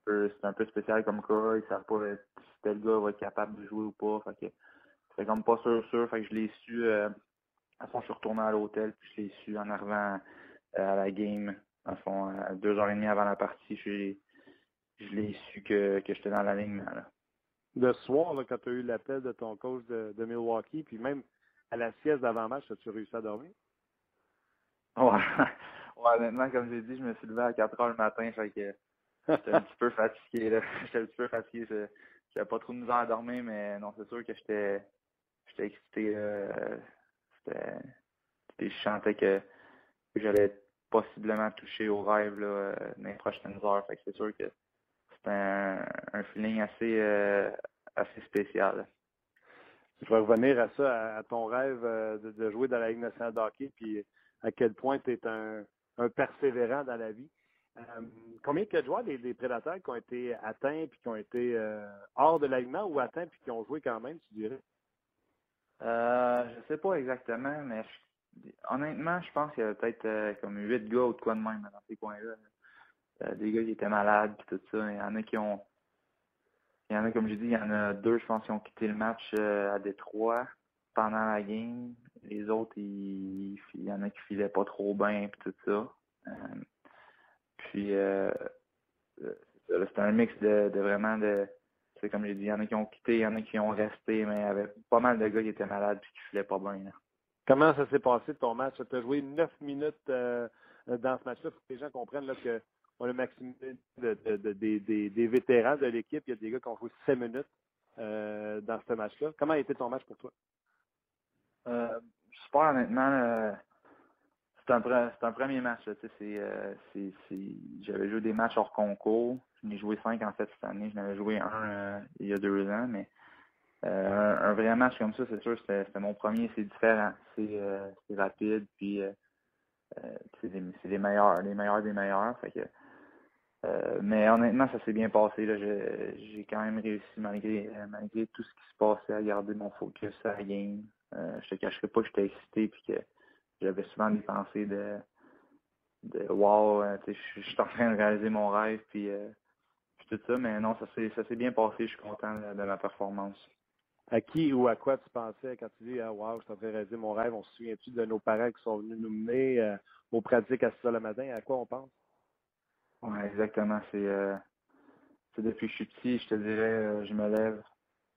peu c'est un peu spécial comme cas, ils savent pas si tel gars va être capable de jouer ou pas. Fait que comme pas sûr sûr, fait que je l'ai su à fond, je suis retourné à l'hôtel, puis je l'ai su en arrivant à la game. À deux heures et demie avant la partie, je, l'ai su que, que j'étais dans la le soir, là, quand tu as eu l'appel de ton coach de, Milwaukee, puis même à la sieste d'avant-match, as-tu réussi à dormir? Ouais. ouais, honnêtement, comme j'ai dit, je me suis levé à 4 heures le matin, fait que j'étais un petit peu fatigué, là. J'étais un petit peu fatigué. J'avais pas trop de misère à dormir, mais non, c'est sûr que j'étais j'étais excité. Euh, c'était. Je chantais que, que j'allais possiblement toucher au rêve là, euh, dans les prochaines heures. Fait que c'est sûr que un, feeling assez, euh, assez spécial. Je vais revenir à ça, à, ton rêve euh, de, jouer dans la Ligue nationale de hockey, puis à quel point tu es un, persévérant dans la vie. Euh, combien de joueurs des, des, prédateurs qui ont été atteints puis qui ont été hors de l'alignement ou atteints puis qui ont joué quand même, tu dirais? Euh, je sais pas exactement, mais honnêtement, je pense qu'il y avait peut-être comme huit gars ou de quoi de même dans ces coins-là. Des gars qui étaient malades et tout ça. Il y en a qui ont il y en a, comme je dis, il y en a deux, je pense, qui ont quitté le match à Détroit pendant la game. Les autres, il, y en a qui filaient pas trop bien et tout ça. puis c'est un mix de, vraiment de c'est comme j'ai dit, il y en a qui ont quitté, il y en a qui ont resté, mais il y avait pas mal de gars qui étaient malades et qui filaient pas bien. Comment ça s'est passé ton match? Tu as joué neuf minutes euh, dans ce match-là. Il faut que les gens comprennent là, que on a maximum de, de, des, des, vétérans de l'équipe. Il y a des gars qui ont joué cinq minutes euh, dans ce match-là. Comment a été ton match pour toi? Euh, super, honnêtement. Euh, c'est un, premier match. Euh, j'avais joué des matchs hors concours. J'en ai joué cinq en fait cette année. J'en avais joué un il y a deux ans, mais un, vrai match comme ça, c'est sûr, c'était mon premier. C'est différent. C'est rapide, puis c'est les meilleurs, les meilleurs des meilleurs. Fait que, mais honnêtement, ça s'est bien passé. J'ai quand même réussi malgré malgré tout ce qui se passait à garder mon focus à la game. je te cacherai pas que j'étais excité puis que j'avais souvent des pensées de, de wow, euh, je suis en train de réaliser mon rêve, puis, euh, tout ça, mais non, ça s'est bien passé, je suis content de, ma performance. À qui ou à quoi tu pensais quand tu dis ah, wow, je suis en train de réaliser mon rêve, on se souvient-tu de nos parents qui sont venus nous mener euh, aux pratiques à 6 heures le matin, à quoi on pense? Oui, exactement. C'est depuis que je suis petit, je te dirais, je me lève,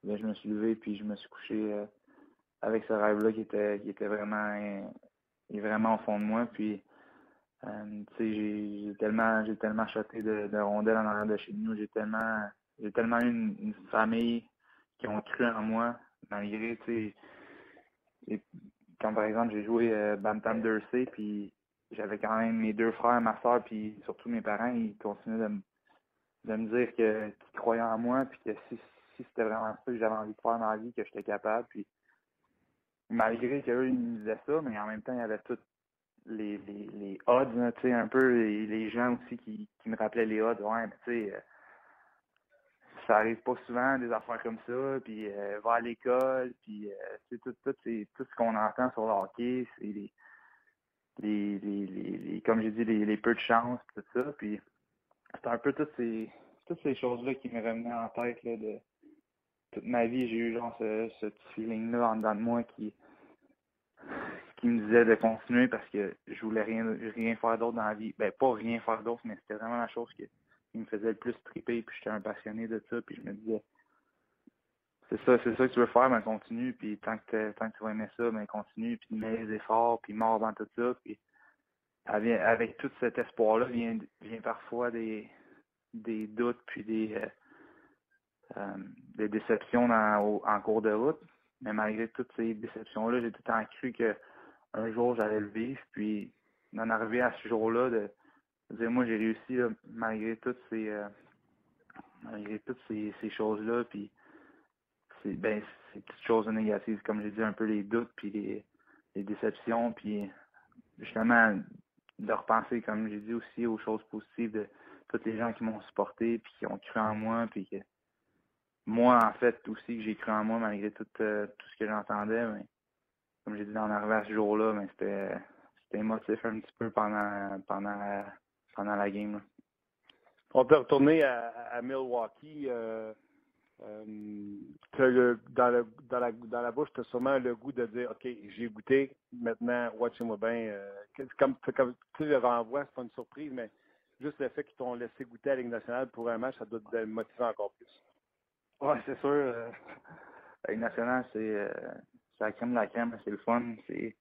je me suis levé, puis je me suis couché avec ce rêve-là qui était, qui était vraiment est vraiment au fond de moi. Puis, euh, j'ai tellement, j'ai tellement acheté de, de, rondelles en arrière de chez nous. J'ai tellement, j'ai tellement eu une, famille qui ont cru en moi, malgré, tu sais, quand par exemple j'ai joué euh, Bantam 2C, puis j'avais quand même mes deux frères, ma soeur, puis surtout mes parents, ils continuaient de, me, de me dire que qu'ils croyaient en moi, puis que si, si c'était vraiment ça que j'avais envie de faire dans la vie, que j'étais capable, puis malgré qu'eux, ils me disaient ça, mais en même temps, il y avait toutes les, les, odds, tu sais, un peu, les, les gens aussi qui, qui me rappelaient les odds. Ouais, tu sais, euh, ça arrive pas souvent, des affaires comme ça, puis euh, va à l'école, puis euh, tout, tout, tout ce qu'on entend sur le hockey, c'est les, les, les, les, comme j'ai dit, les, peu de chance, tout ça, puis c'est un peu toutes ces, toutes ces choses-là qui me revenaient en tête, là, de toute ma vie, j'ai eu genre ce, ce petit feeling-là en dedans de moi qui, qui me disait de continuer parce que je voulais rien, rien faire d'autre dans la vie. Ben, pas rien faire d'autre, mais c'était vraiment la chose qui, me faisait le plus triper, puis j'étais un passionné de ça, puis je me disais, c'est ça, c'est ça que tu veux faire, ben continue, puis tant que, tant que tu vas aimer ça, ben continue, puis mets les efforts, puis mort dans tout ça, puis avec, tout cet espoir-là vient, vient parfois des, des doutes, puis des, euh, euh, des déceptions en cours de route. Mais malgré toutes ces déceptions-là, j'ai tout le temps cru qu'un jour j'allais le vivre. Puis d'en arriver à ce jour-là, de, dire moi j'ai réussi malgré toutes ces euh, malgré toutes ces, choses-là. Puis c'est ben ces petites choses négatives, comme j'ai dit, un peu les doutes, puis les, les déceptions, puis justement de repenser, comme j'ai dit aussi, aux choses positives de tous les gens qui m'ont supporté, puis qui ont cru en moi, puis que moi, en fait, aussi, que j'ai cru en moi malgré tout, euh, tout ce que j'entendais. Mais comme j'ai dit, en arrivant à ce jour-là, mais c'était c'était émotif un petit peu pendant pendant pendant la game. On peut retourner à, Milwaukee. Euh, euh, dans, le, dans, la, bouche, tu as sûrement le goût de dire OK, j'ai goûté, maintenant, watchez-moi bien. comme, comme tu le renvoies, c'est pas une surprise, mais juste le fait qu'ils t'ont laissé goûter à Ligue nationale pour un match, ça doit te motiver encore plus. Ouais, c'est sûr. Euh, la nationale, c'est euh, la crème de la crème, c'est le fun, c'est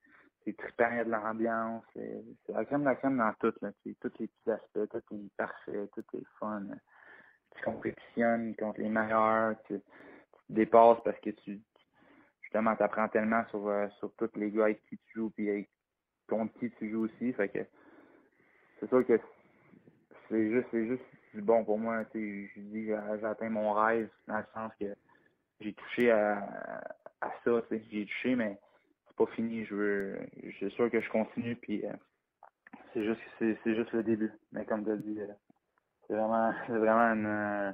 trippant, y a de l'ambiance, c'est la crème de la crème dans tout, là, tous les petits aspects, tout est parfait, tout est fun. Tu compétitionnes contre les meilleurs, tu, te dépasses parce que tu justement t'apprends tellement sur, euh, sur tous les gars avec qui tu joues puis contre qui tu joues aussi. Que c'est sûr que c'est juste c'est juste bon pour moi. Je dis j'ai atteint mon rêve dans le sens que j'ai touché à, à ça. J'ai touché, mais c'est pas fini. Je veux. Suis sûr que je continue puis euh, c'est juste c'est, c'est juste le début. Mais comme tu as dit, euh, c'est vraiment c'est vraiment euh,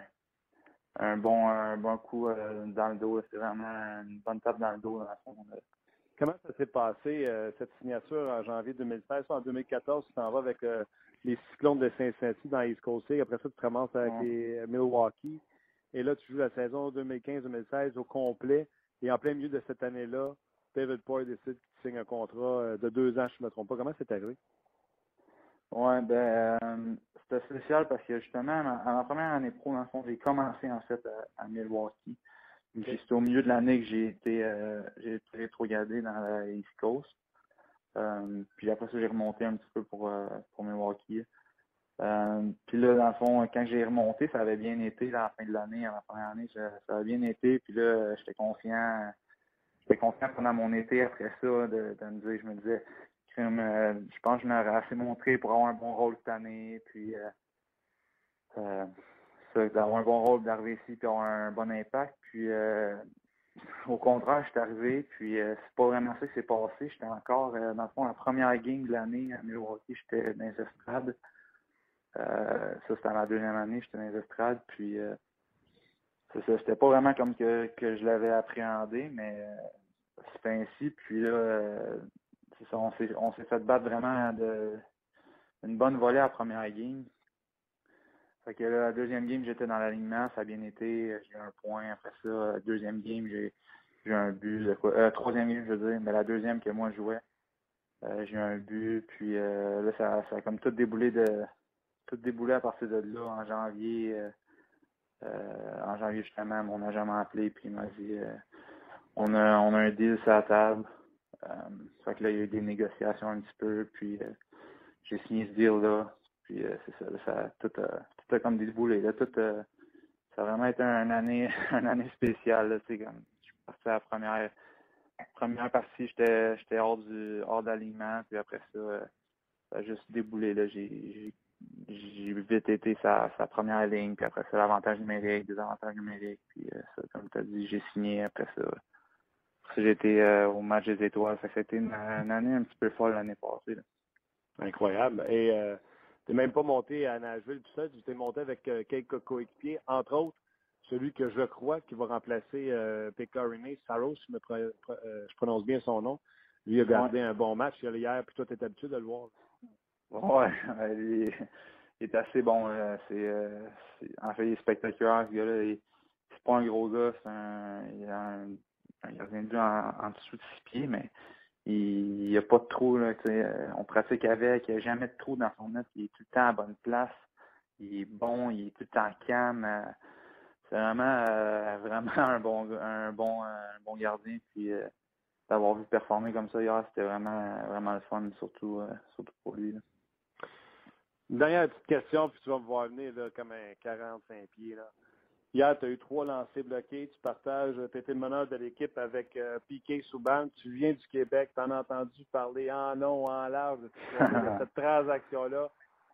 un bon un bon coup dans le dos. C'est vraiment une bonne tape dans le dos dans Comment ça s'est passé, cette signature en janvier 2016? En 2014, tu t'en vas avec les Cyclones de Cincinnati dans East Coast League. Après ça, tu commences avec les Milwaukee. Et là, tu joues la saison 2015-2016 au complet. Et en plein milieu de cette année-là, David Poy décide qu'il signe un contrat euh, de deux ans, je ne me trompe pas. Comment c'est arrivé? Oui, ben, euh, c'était spécial parce que justement, à ma première année pro, dans le fond, j'ai commencé en fait à, Milwaukee. C'était au milieu de l'année que j'ai été, euh, j'ai été rétrogradé dans la East Coast. Euh, puis après ça, j'ai remonté un petit peu pour, pour Milwaukee. Euh, puis là, dans le fond, quand j'ai remonté, ça avait bien été à la fin de l'année, à la première année, ça, avait bien été. Puis là, j'étais confiant. J'étais confiant pendant mon été après ça de, de me dire, je me disais, je pense que je m'aurais assez montré pour avoir un bon rôle cette année. Puis euh, d'avoir un bon rôle, d'arriver ici puis avoir un bon impact. Puis au contraire, je suis arrivé, puis euh, c'est pas vraiment ça qui s'est passé. J'étais encore, euh, dans le fond, la première game de l'année à Milwaukee, j'étais dans les estrades. Euh, ça, c'était ma deuxième année, j'étais dans les estrades, puis c'est ça, c'était pas vraiment comme que, que je l'avais appréhendé, mais c'était ainsi. Puis là, on s'est, fait battre vraiment de une bonne volée à la première game. Fait que la deuxième game, j'étais dans l'alignement, ça a bien été, j'ai eu un point. Après ça, deuxième game, j'ai eu un but. Euh, troisième game, je veux dire, mais la deuxième que moi je jouais, euh, j'ai eu un but. Puis euh, là, ça, ça a comme tout déboulé de tout déboulé à partir de là en janvier. en janvier justement, mon agent m'a appelé puis il m'a dit on a on a un deal sur la table. Fait que là, il y a eu des négociations un petit peu, puis j'ai signé ce deal là. Puis c'est ça, tout a, comme des boulets. Là, tout, euh, ça a vraiment été une année, année spéciale. Comme, je suis parti à la première, première partie, j'étais, hors du hors d'alignement, puis après ça, euh, ça a juste déboulé. J'ai, vite été sa, sa première ligne, puis après ça, l'avantage numérique, des avantages numériques, puis euh, ça, comme tu as dit, j'ai signé après ça. J'ai été au match des étoiles. Ça a été une, année un petit peu folle l'année passée. Incroyable. Et tu même pas monté à Nashville tout seul, tu t'es monté avec euh, quelques coéquipiers, entre autres celui que je crois qui va remplacer euh, Pekka Saros, je, euh, je, prononce bien son nom. Lui a gardé un bon match hier, puis toi, tu es habitué de le voir. Oui, il, est assez bon. C'est, en fait, il est spectaculaire, ce gars-là. C'est pas un gros gars, c'est un, il a un, gardien de but en, dessous de six pieds, mais il n'y a pas de trou. Là, euh, on pratique avec, il n'y a jamais de trou dans son net. Il est tout le temps à bonne place. Il est bon, il est tout le temps calme. Euh, c'est vraiment, euh, vraiment un bon, un bon, un bon gardien. Puis d'avoir vu performer comme ça hier, c'était vraiment, vraiment le fun, surtout, surtout pour lui. Une dernière petite question, puis tu vas me voir venir là, comme un 45 pieds. Là. Hier, tu as eu trois lancers bloqués. Tu partages, tu étais le meneur de l'équipe avec euh, Piquet Souban. Tu viens du Québec. Tu en as entendu parler en long, en large de, cette transaction-là.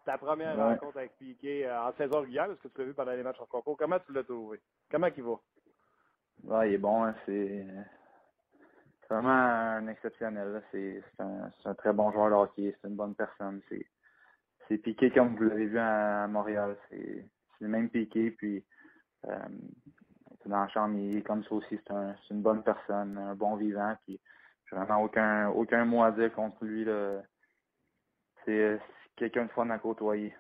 Ta première rencontre avec Piquet euh, en saison régulière, parce que tu l'as vu pendant les matchs en concours. Comment tu l'as trouvé? Comment il va? il est bon. Hein. C'est vraiment un exceptionnel. C'est un, un, très bon joueur de hockey. C'est une bonne personne. C'est Piquet comme vous l'avez vu à, Montréal. C'est le même Piquet. Puis euh, dans la chambre, comme ça aussi. C'est un, une bonne personne, un bon vivant. Puis, j'ai vraiment aucun, aucun mot à dire contre lui. C'est quelqu'un de fun à côtoyer.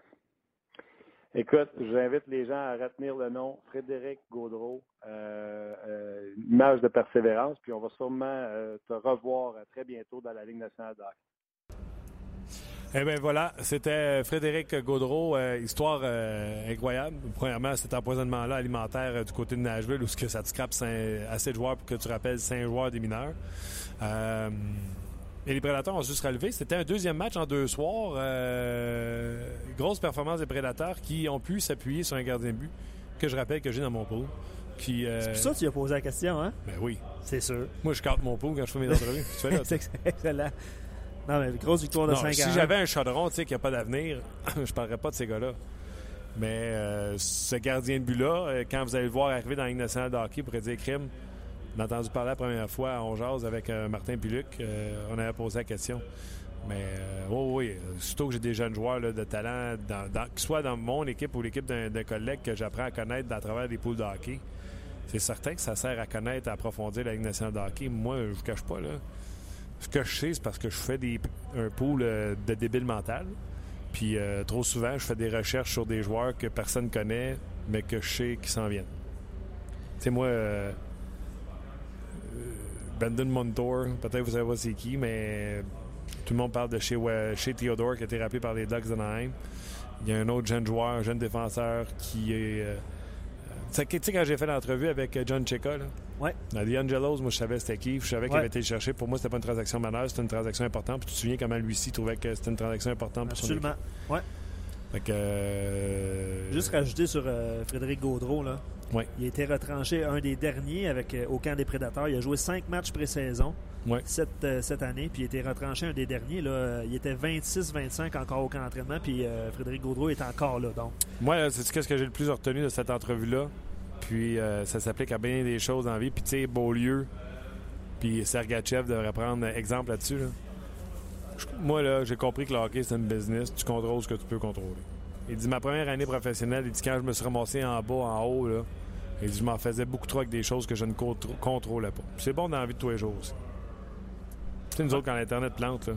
Écoute, j'invite les gens à retenir le nom Frédéric Gaudreau, euh, euh, image de persévérance, puis on va sûrement euh, te revoir très bientôt dans la Ligue nationale d'hockey. Eh bien voilà, c'était Frédéric Gaudreau, euh, histoire euh, incroyable. Premièrement, cet empoisonnement-là alimentaire euh, du côté de Nashville où ce que ça te scrape assez de joueurs pour que tu rappelles cinq joueurs des mineurs. et les Prédateurs ont juste relevé. C'était un deuxième match en deux soirs. grosse performance des Prédateurs qui ont pu s'appuyer sur un gardien de but que je rappelle que j'ai dans mon pot. C'est pour ça que tu as posé la question, hein? Ben oui. C'est sûr. Moi, je carte mon pot quand je fais mes entrevues. C'est excellent. Non, mais grosse victoire de 5 Si j'avais un chaudron, tu sais, qui n'a pas d'avenir, je parlerais pas de ces gars-là. Mais euh, ce gardien de but-là, euh, quand vous allez le voir arriver dans la Ligue nationale de hockey, pour dire crime, on a entendu parler la première fois à Ongeaz avec euh, Martin Piluc. on avait posé la question. Mais oui, oui, surtout que j'ai des jeunes joueurs de talent, dans, soit dans mon équipe ou l'équipe d'un collègue que j'apprends à connaître à travers des poules de hockey, c'est certain que ça sert à connaître, à approfondir la Ligue nationale de hockey. Moi, je vous cache pas, là Ce que je sais, c'est parce que je fais des, un pool euh, de débile mental. Puis euh, trop souvent, je fais des recherches sur des joueurs que personne connaît, mais que je sais qui s'en viennent. Tu sais, moi, euh, Brandon Montour, peut-être vous savez pas c'est qui, mais tout le monde parle de chez, chez Theodore qui a été rappelé par les Ducks d'Anaheim. Il y a un autre jeune joueur, un jeune défenseur qui est. Euh, tu sais, quand j'ai fait l'entrevue avec John Cheka, là, ouais. dans The Angelos, moi, je savais c'était qui. Je savais qu'il avait été cherché. Pour moi, c'était pas une transaction majeure, c'était une transaction importante. Puis tu te souviens comment lui-ci trouvait que c'était une transaction importante pour Absolument. son Ouais. Fait que, euh... Juste rajouter sur euh, Frédéric Gaudreau, là. Ouais. Il a été retranché un des derniers avec, euh, au camp des Prédateurs. Il a joué cinq matchs pré-saison ouais. cette, euh, cette année, puis il été retranché un des derniers. Là. Il était 26-25 encore au camp d'entraînement, puis euh, Frédéric Gaudreau est encore là. Donc. Moi, c'est ce que j'ai le plus retenu de cette entrevue-là? Puis euh, ça s'applique à bien des choses en vie. Puis tu sais, Beaulieu, puis Sergachev devrait prendre exemple là-dessus. Là. Moi, là, j'ai compris que le hockey, c'est une business. Tu contrôles ce que tu peux contrôler. Il dit ma première année professionnelle, il dit quand je me suis ramassé en bas, en haut, là, il dit je m'en faisais beaucoup trop avec des choses que je ne contrôlais pas. C'est bon dans la vie de tous les jours aussi. Tu sais, nous autres, quand l'Internet plante, là,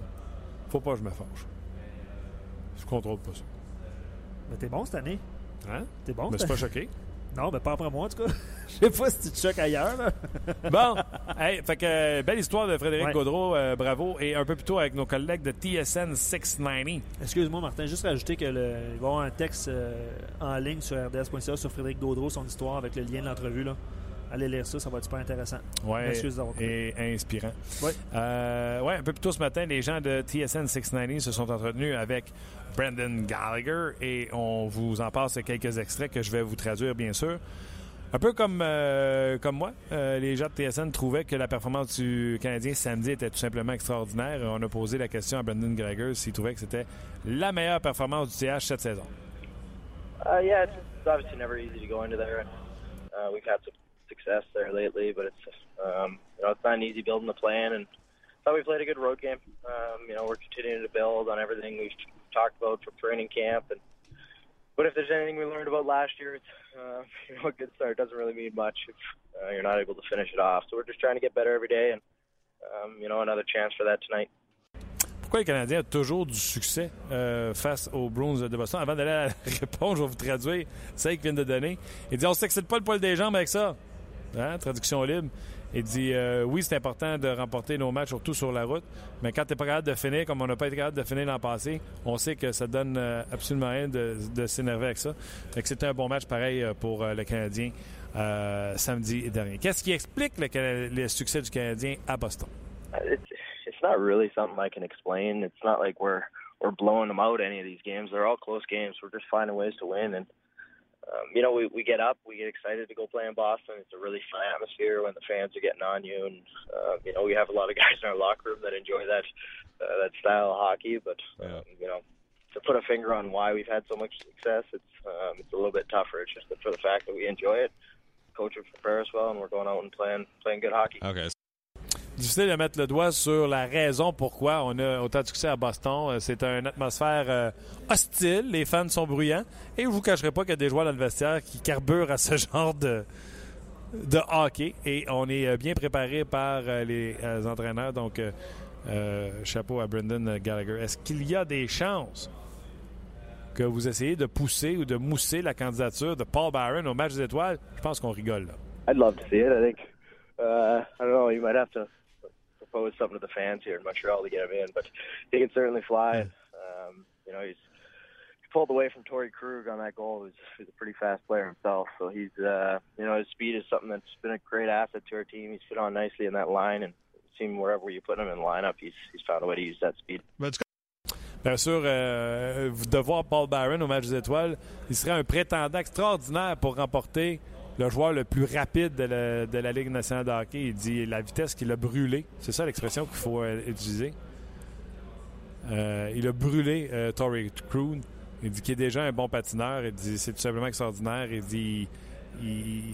faut pas que je me fâche. Je contrôle pas ça. Mais t'es bon cette année. Hein? T'es bon? Mais c'est pas choqué. Non, mais pas après moi, en tout cas. Je sais pas si tu te choques ailleurs. Là. bon, hey, fait que belle histoire de Frédéric ouais. Gaudreau, euh, bravo. Et un peu plus tôt avec nos collègues de TSN 690. Excuse-moi, Martin, juste rajouter qu'il va y avoir un texte euh, en ligne sur rds.ca sur Frédéric Gaudreau, son histoire avec le lien de l'entrevue. là. Allez lire ça, ça va être super intéressant. Oui, et inspirant. Oui. Euh, ouais, un peu plus tôt ce matin, les gens de TSN 690 se sont entretenus avec Brandon Gallagher et on vous en passe quelques extraits que je vais vous traduire, bien sûr. Un peu comme, euh, comme moi, euh, les gens de TSN trouvaient que la performance du Canadien samedi était tout simplement extraordinaire. On a posé la question à Brandon Gallagher s'il trouvait que c'était la meilleure performance du TH cette saison. Uh, yeah, it's obviously never easy to go into there. Uh, we've had some success there lately, but it's um, you know it's not an easy building the plan. And thought we played a good road game. Um, you know we're continuing to build on everything we've talked about from training camp. And but if there's anything we learned about last year, it's uh, you know a good start doesn't really mean much if uh, you're not able to finish it off. So we're just trying to get better every day, and um, you know another chance for that tonight. Pourquoi le Canadien a toujours du succès euh, face aux Bruins de Boston? Avant d'aller à la réponse, je vais vous traduire celle qu'il vient de donner. Il dit On s'excite pas le poil des jambes avec ça. Hein? Traduction libre. Il dit euh, Oui, c'est important de remporter nos matchs, surtout sur la route, mais quand tu n'es pas capable de finir, comme on n'a pas été capable de finir l'an passé, on sait que ça donne euh, absolument rien de, de s'énerver avec ça. C'était un bon match pareil pour euh, le Canadien euh, samedi dernier. Qu'est-ce qui explique le, le, succès du Canadien à Boston? It's, it's not really something I can explain. It's not like we're we're blowing them out any of these games. They're all close games. We're just finding ways to win and um, you know, we, we get up, we get excited to go play in Boston. It's a really fun atmosphere when the fans are getting on you, and uh, you know, we have a lot of guys in our locker room that enjoy that uh, that style of hockey. But um, you know, to put a finger on why we've had so much success, it's um, it's a little bit tougher. It's just for the fact that we enjoy it. Coach would prepare us well, and we're going out and playing playing good hockey. Okay. Difficile de mettre le doigt sur la raison pourquoi on a autant de succès à Boston. C'est une atmosphère euh, hostile, les fans sont bruyants, et je vous cacherai pas qu'il y a des joueurs dans le qui carburent à ce genre de, hockey, et on est bien préparé par les euh, entraîneurs, donc euh, chapeau à Brendan Gallagher. Est-ce qu'il y a des chances que vous essayez de pousser ou de mousser la candidature de Paul Byron au match des étoiles? Je pense qu'on rigole là. Uh, I don't know, you might have to propose something to the fans here in Montreal to get him in, but he can certainly fly. Um, you know, he's he pulled away from Torrey Krug on that goal. He's, he's a pretty fast player himself, so he's uh, you know his speed is something that's been a great asset to our team. He's fit on nicely in that line, and it seemed wherever you put him in the lineup, he's he's found a way to use that speed. Bien sûr, euh, de voir Paul Byron au match des étoiles, il serait un prétendant extraordinaire pour remporter le joueur le plus rapide de la, Ligue nationale de hockey. Il dit la vitesse qu'il a brûlé. C'est ça l'expression qu'il faut euh, utiliser. Euh, il a brûlé euh, Torrey Krug. Il dit qu'il est déjà un bon patineur. Il dit c'est tout simplement extraordinaire. Il dit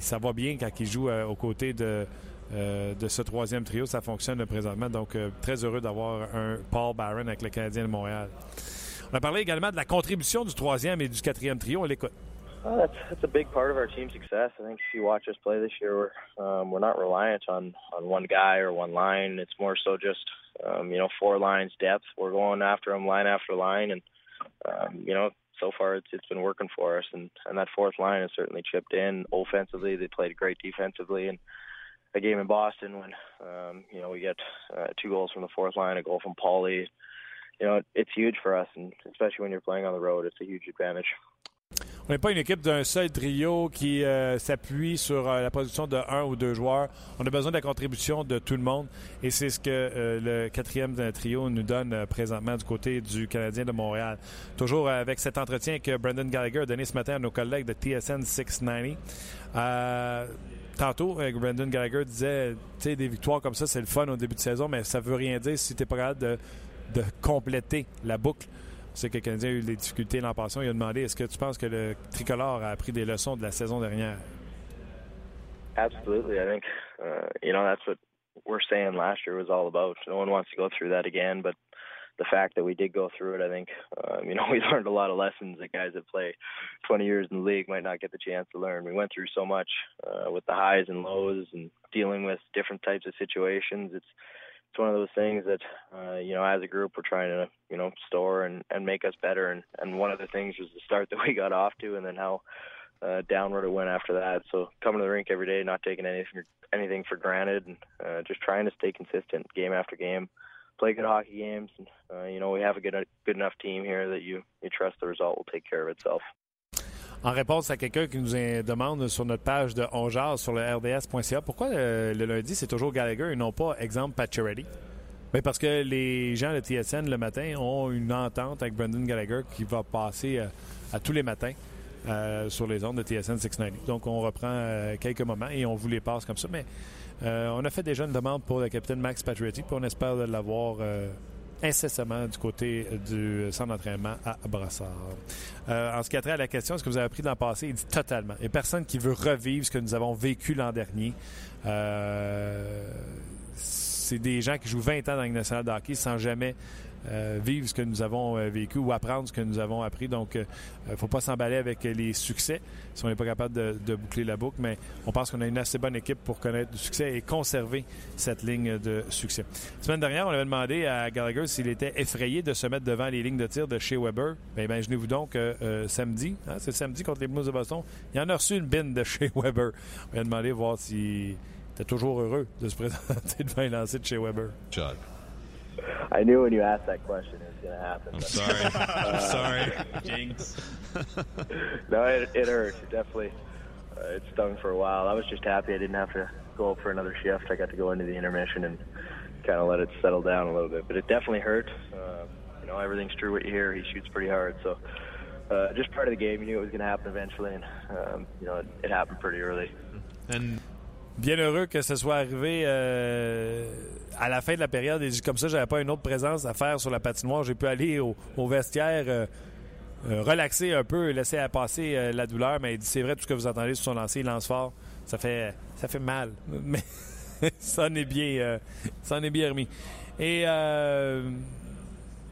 ça va bien quand il joue aux côtés de, de ce troisième trio. Ça fonctionne présentement. Donc, très heureux d'avoir un Paul Barron avec le Canadien de Montréal. On a parlé également de la contribution du troisième et du quatrième trio. On l'écoute. Uh, that's that's a big part of our team's success. I think if you watch us play this year, we're um, we're not reliant on on one guy or one line. It's more so just um, you know, four lines depth. We're going after them line after line, and um, you know, so far it's it's been working for us. And and that fourth line has certainly chipped in offensively. They played great defensively, and a game in Boston when um, you know we get uh, two goals from the fourth line, a goal from Paulie. You know, it's huge for us, and especially when you're playing on the road, it's a huge advantage. On n'est pas une équipe d'un seul trio qui euh, s'appuie sur euh, la production de un ou deux joueurs. On a besoin de la contribution de tout le monde et c'est ce que euh, le quatrième trio nous donne présentement du côté du Canadien de Montréal. Toujours avec cet entretien que Brendan Gallagher a donné ce matin à nos collègues de TSN 690. Tantôt, Brendan Gallagher disait, tu sais, des victoires comme ça, c'est le fun au début de saison, mais ça veut rien dire si tu n'es pas capable de, de compléter la boucle. C'est que le Canadien a eu des difficultés l'an passé. Il a demandé est-ce que tu penses que le tricolore a appris des leçons de la saison dernière? Absolutely. I think, uh, you know, that's what we're saying last year was all about. No one wants to go through that again, but the fact that we did go through it, I think, um, you know, we learned a lot of lessons that guys that play 20 years in the league might not get the chance to learn. We went through so much uh, with the highs and lows and dealing with different types of situations. It's it's one of those things that uh, you know as a group we're trying to you know store and and make us better. And and one of the things was the start that we got off to and then how uh, downward it went after that. So coming to the rink every day not taking anything anything for granted and uh, just trying to stay consistent game after game. Play good hockey games and uh, you know we have a good good enough team here that you you trust the result will take care of itself en réponse à quelqu'un qui nous demande sur notre page de Ongears sur le rds.ca pourquoi le, le lundi c'est toujours Gallagher et non pas, exemple, Pacioretty? Bien parce que les gens de TSN le matin ont une entente avec Brendan Gallagher qui va passer euh, à, tous les matins euh, sur les ondes de TSN 690. Donc on reprend euh, quelques moments et on vous les passe comme ça. Mais on a fait déjà une demande pour le capitaine Max Pacioretty puis on espère l'avoir incessamment du côté du centre d'entraînement à Brassard. Euh, en ce qui a trait à la question, est-ce que vous avez appris l'an passé? Il dit totalement. Il n'y a personne qui veut revivre ce que nous avons vécu l'an dernier. Euh, c'est des gens qui jouent 20 ans dans la nationale de hockey sans jamais euh, vivre ce que nous avons euh, vécu ou apprendre ce que nous avons appris. Donc, il euh, ne faut pas s'emballer avec les succès si on n'est pas capable de, boucler la boucle, mais on pense qu'on a une assez bonne équipe pour connaître du succès et conserver cette ligne de succès. La semaine dernière, on avait demandé à Gallagher s'il était effrayé de se mettre devant les lignes de tir de chez Weber. Bien, imaginez-vous donc samedi, hein, c'est samedi contre les Blues de Boston, il en a reçu une bine de chez Weber. On a demandé voir s'il était toujours heureux de se présenter devant les lancers de chez Weber. I knew when you asked that question it was going to happen. I'm sorry. uh, I'm sorry. Jinx. no, it, it hurt. It definitely uh, it stung for a while. I was just happy I didn't have to go up for another shift. I got to go into the intermission and kind of let it settle down a little bit. But it definitely hurt. Uh, you know, everything's true what you hear. He shoots pretty hard, so. Uh, just part of the game. You knew it was going to happen eventually, and um, you know it, it happened pretty early. And bien heureux que ce soit arrivé euh, à la fin de la période. Et comme ça, j'avais pas une autre présence à faire sur la patinoire. J'ai pu aller au, vestiaire, euh, euh, relaxer un peu, laisser passer la douleur. Mais c'est vrai, tout ce que vous entendez sur son lancer, il lance fort. Ça fait, ça fait mal. Mais ça en est bien, ça bien remis. Et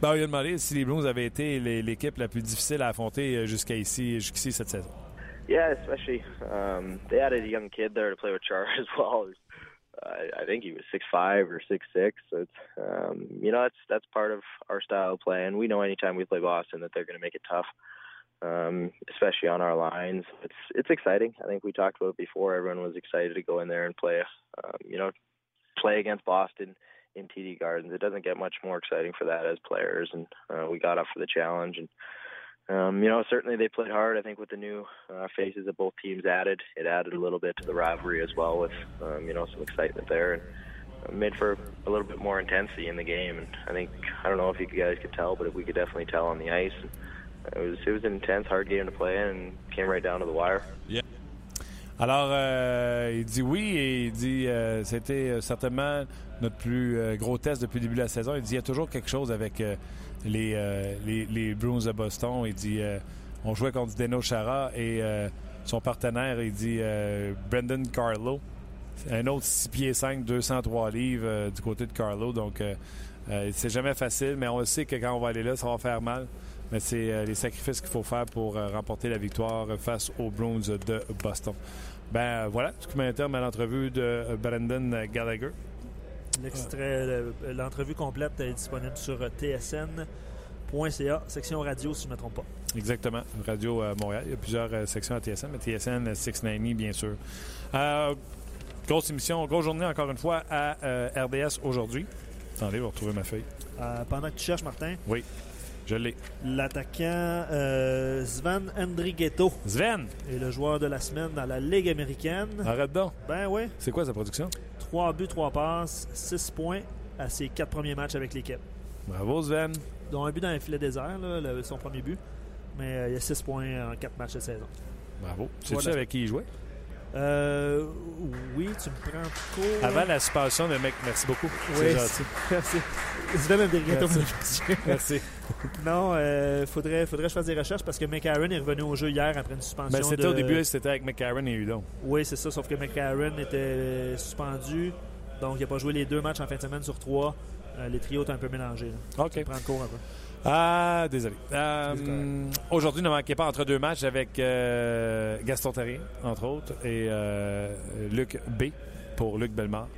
ben, il a demandé si les Blues avaient été l'équipe la plus difficile à affronter jusqu'à ici, jusqu'ici cette saison. Yeah, especially um, they had a young kid there to play with Char as well. I, I think he was six five or six six. So it's um, you know that's that's part of our style of play, and we know anytime we play Boston that they're going to make it tough, um, especially on our lines. It's it's exciting. I think we talked about it before. Everyone was excited to go in there and play. Um, you know, play against Boston in TD Gardens. It doesn't get much more exciting for that as players, and uh, we got up for the challenge and um, you know, certainly they played hard. I think with the new uh, faces that both teams added, it added a little bit to the rivalry as well, with um, you know some excitement there, and uh, made for a little bit more intensity in the game. And I think I don't know if you guys could tell, but we could definitely tell on the ice. And it was it was an intense, hard game to play and came right down to the wire. Yeah. Alors, euh, il dit oui et il dit euh, c'était euh, certainement notre plus euh, gros test depuis le début de la saison. Il dit il y a toujours quelque chose avec euh, les, euh, Bruins de Boston. Il dit euh, on jouait contre Deno Chara et euh, son partenaire, il dit Brendan Carlo. Un autre 6 pieds 5, 203 livres du côté de Carlo. Donc, c'est jamais facile, mais on sait que quand on va aller là, ça va faire mal. Mais c'est les sacrifices qu'il faut faire pour remporter la victoire face aux Bruins de Boston. Ben voilà, ce qui terme à l'entrevue de Brendan Gallagher. L'extrait, l'entrevue complète est disponible sur tsn.ca, section radio, si je ne me trompe pas. Exactement. Radio euh, Montréal. Il y a plusieurs euh, sections à TSN, mais TSN 690, bien sûr. Euh, grosse émission, grosse journée encore une fois à RDS aujourd'hui. Attendez, je vais retrouver ma feuille. pendant que tu cherches, Martin. Oui. Je l'ai. L'attaquant Sven Andrighetto. Sven! est le joueur de la semaine dans la Ligue américaine. Arrête donc. Ben oui. C'est quoi sa production? 3 buts, 3 passes, 6 points à ses 4 premiers matchs avec l'équipe. Bravo, Sven. Dont un but dans le filet désert, là, son premier but. Mais euh, il y a 6 points en 4 matchs de saison. Bravo. Tu sais avec qui il jouait? Euh, oui, tu me prends trop. Avant la suspension de mec, merci beaucoup. Oui, c'est gentil. Merci. C'est même merci. merci. non, il euh, faudrait, faudrait que je fasse des recherches parce que McAaron est revenu au jeu hier après une suspension. Ben, c'était au début, c'était avec McAaron et Udon. Oui, c'est ça, sauf que McAaron était suspendu. Donc, il n'a pas joué les deux matchs en fin de semaine sur trois. Euh, les trios étaient un peu mélangés. OK. Prends cours un peu. Ah, désolé. Euh, aujourd'hui, ne manquez pas entre deux matchs avec euh, Gaston Terrien, entre autres, et euh, Luc B pour Luc Bellemare.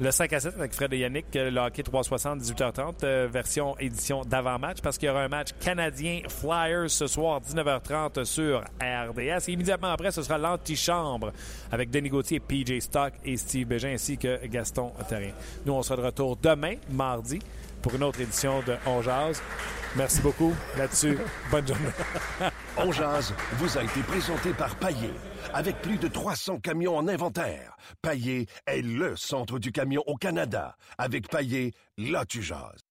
Le 5 à 7 avec Fred et Yannick, le hockey 360, 18h30, version édition d'avant-match, parce qu'il y aura un match canadien Flyers ce soir, 19h30 sur RDS. Et immédiatement après, ce sera l'antichambre avec Denis Gauthier, PJ Stock et Steve Bégin, ainsi que Gaston Terrien. Nous, on sera de retour demain, mardi, pour une autre édition de On Jazz. Merci beaucoup là-dessus. Bonne journée. On Jazz vous a été présenté par Paillé. Avec plus de 300 camions en inventaire, Paillé est le centre du camion au Canada. Avec Paillé, là tu jases.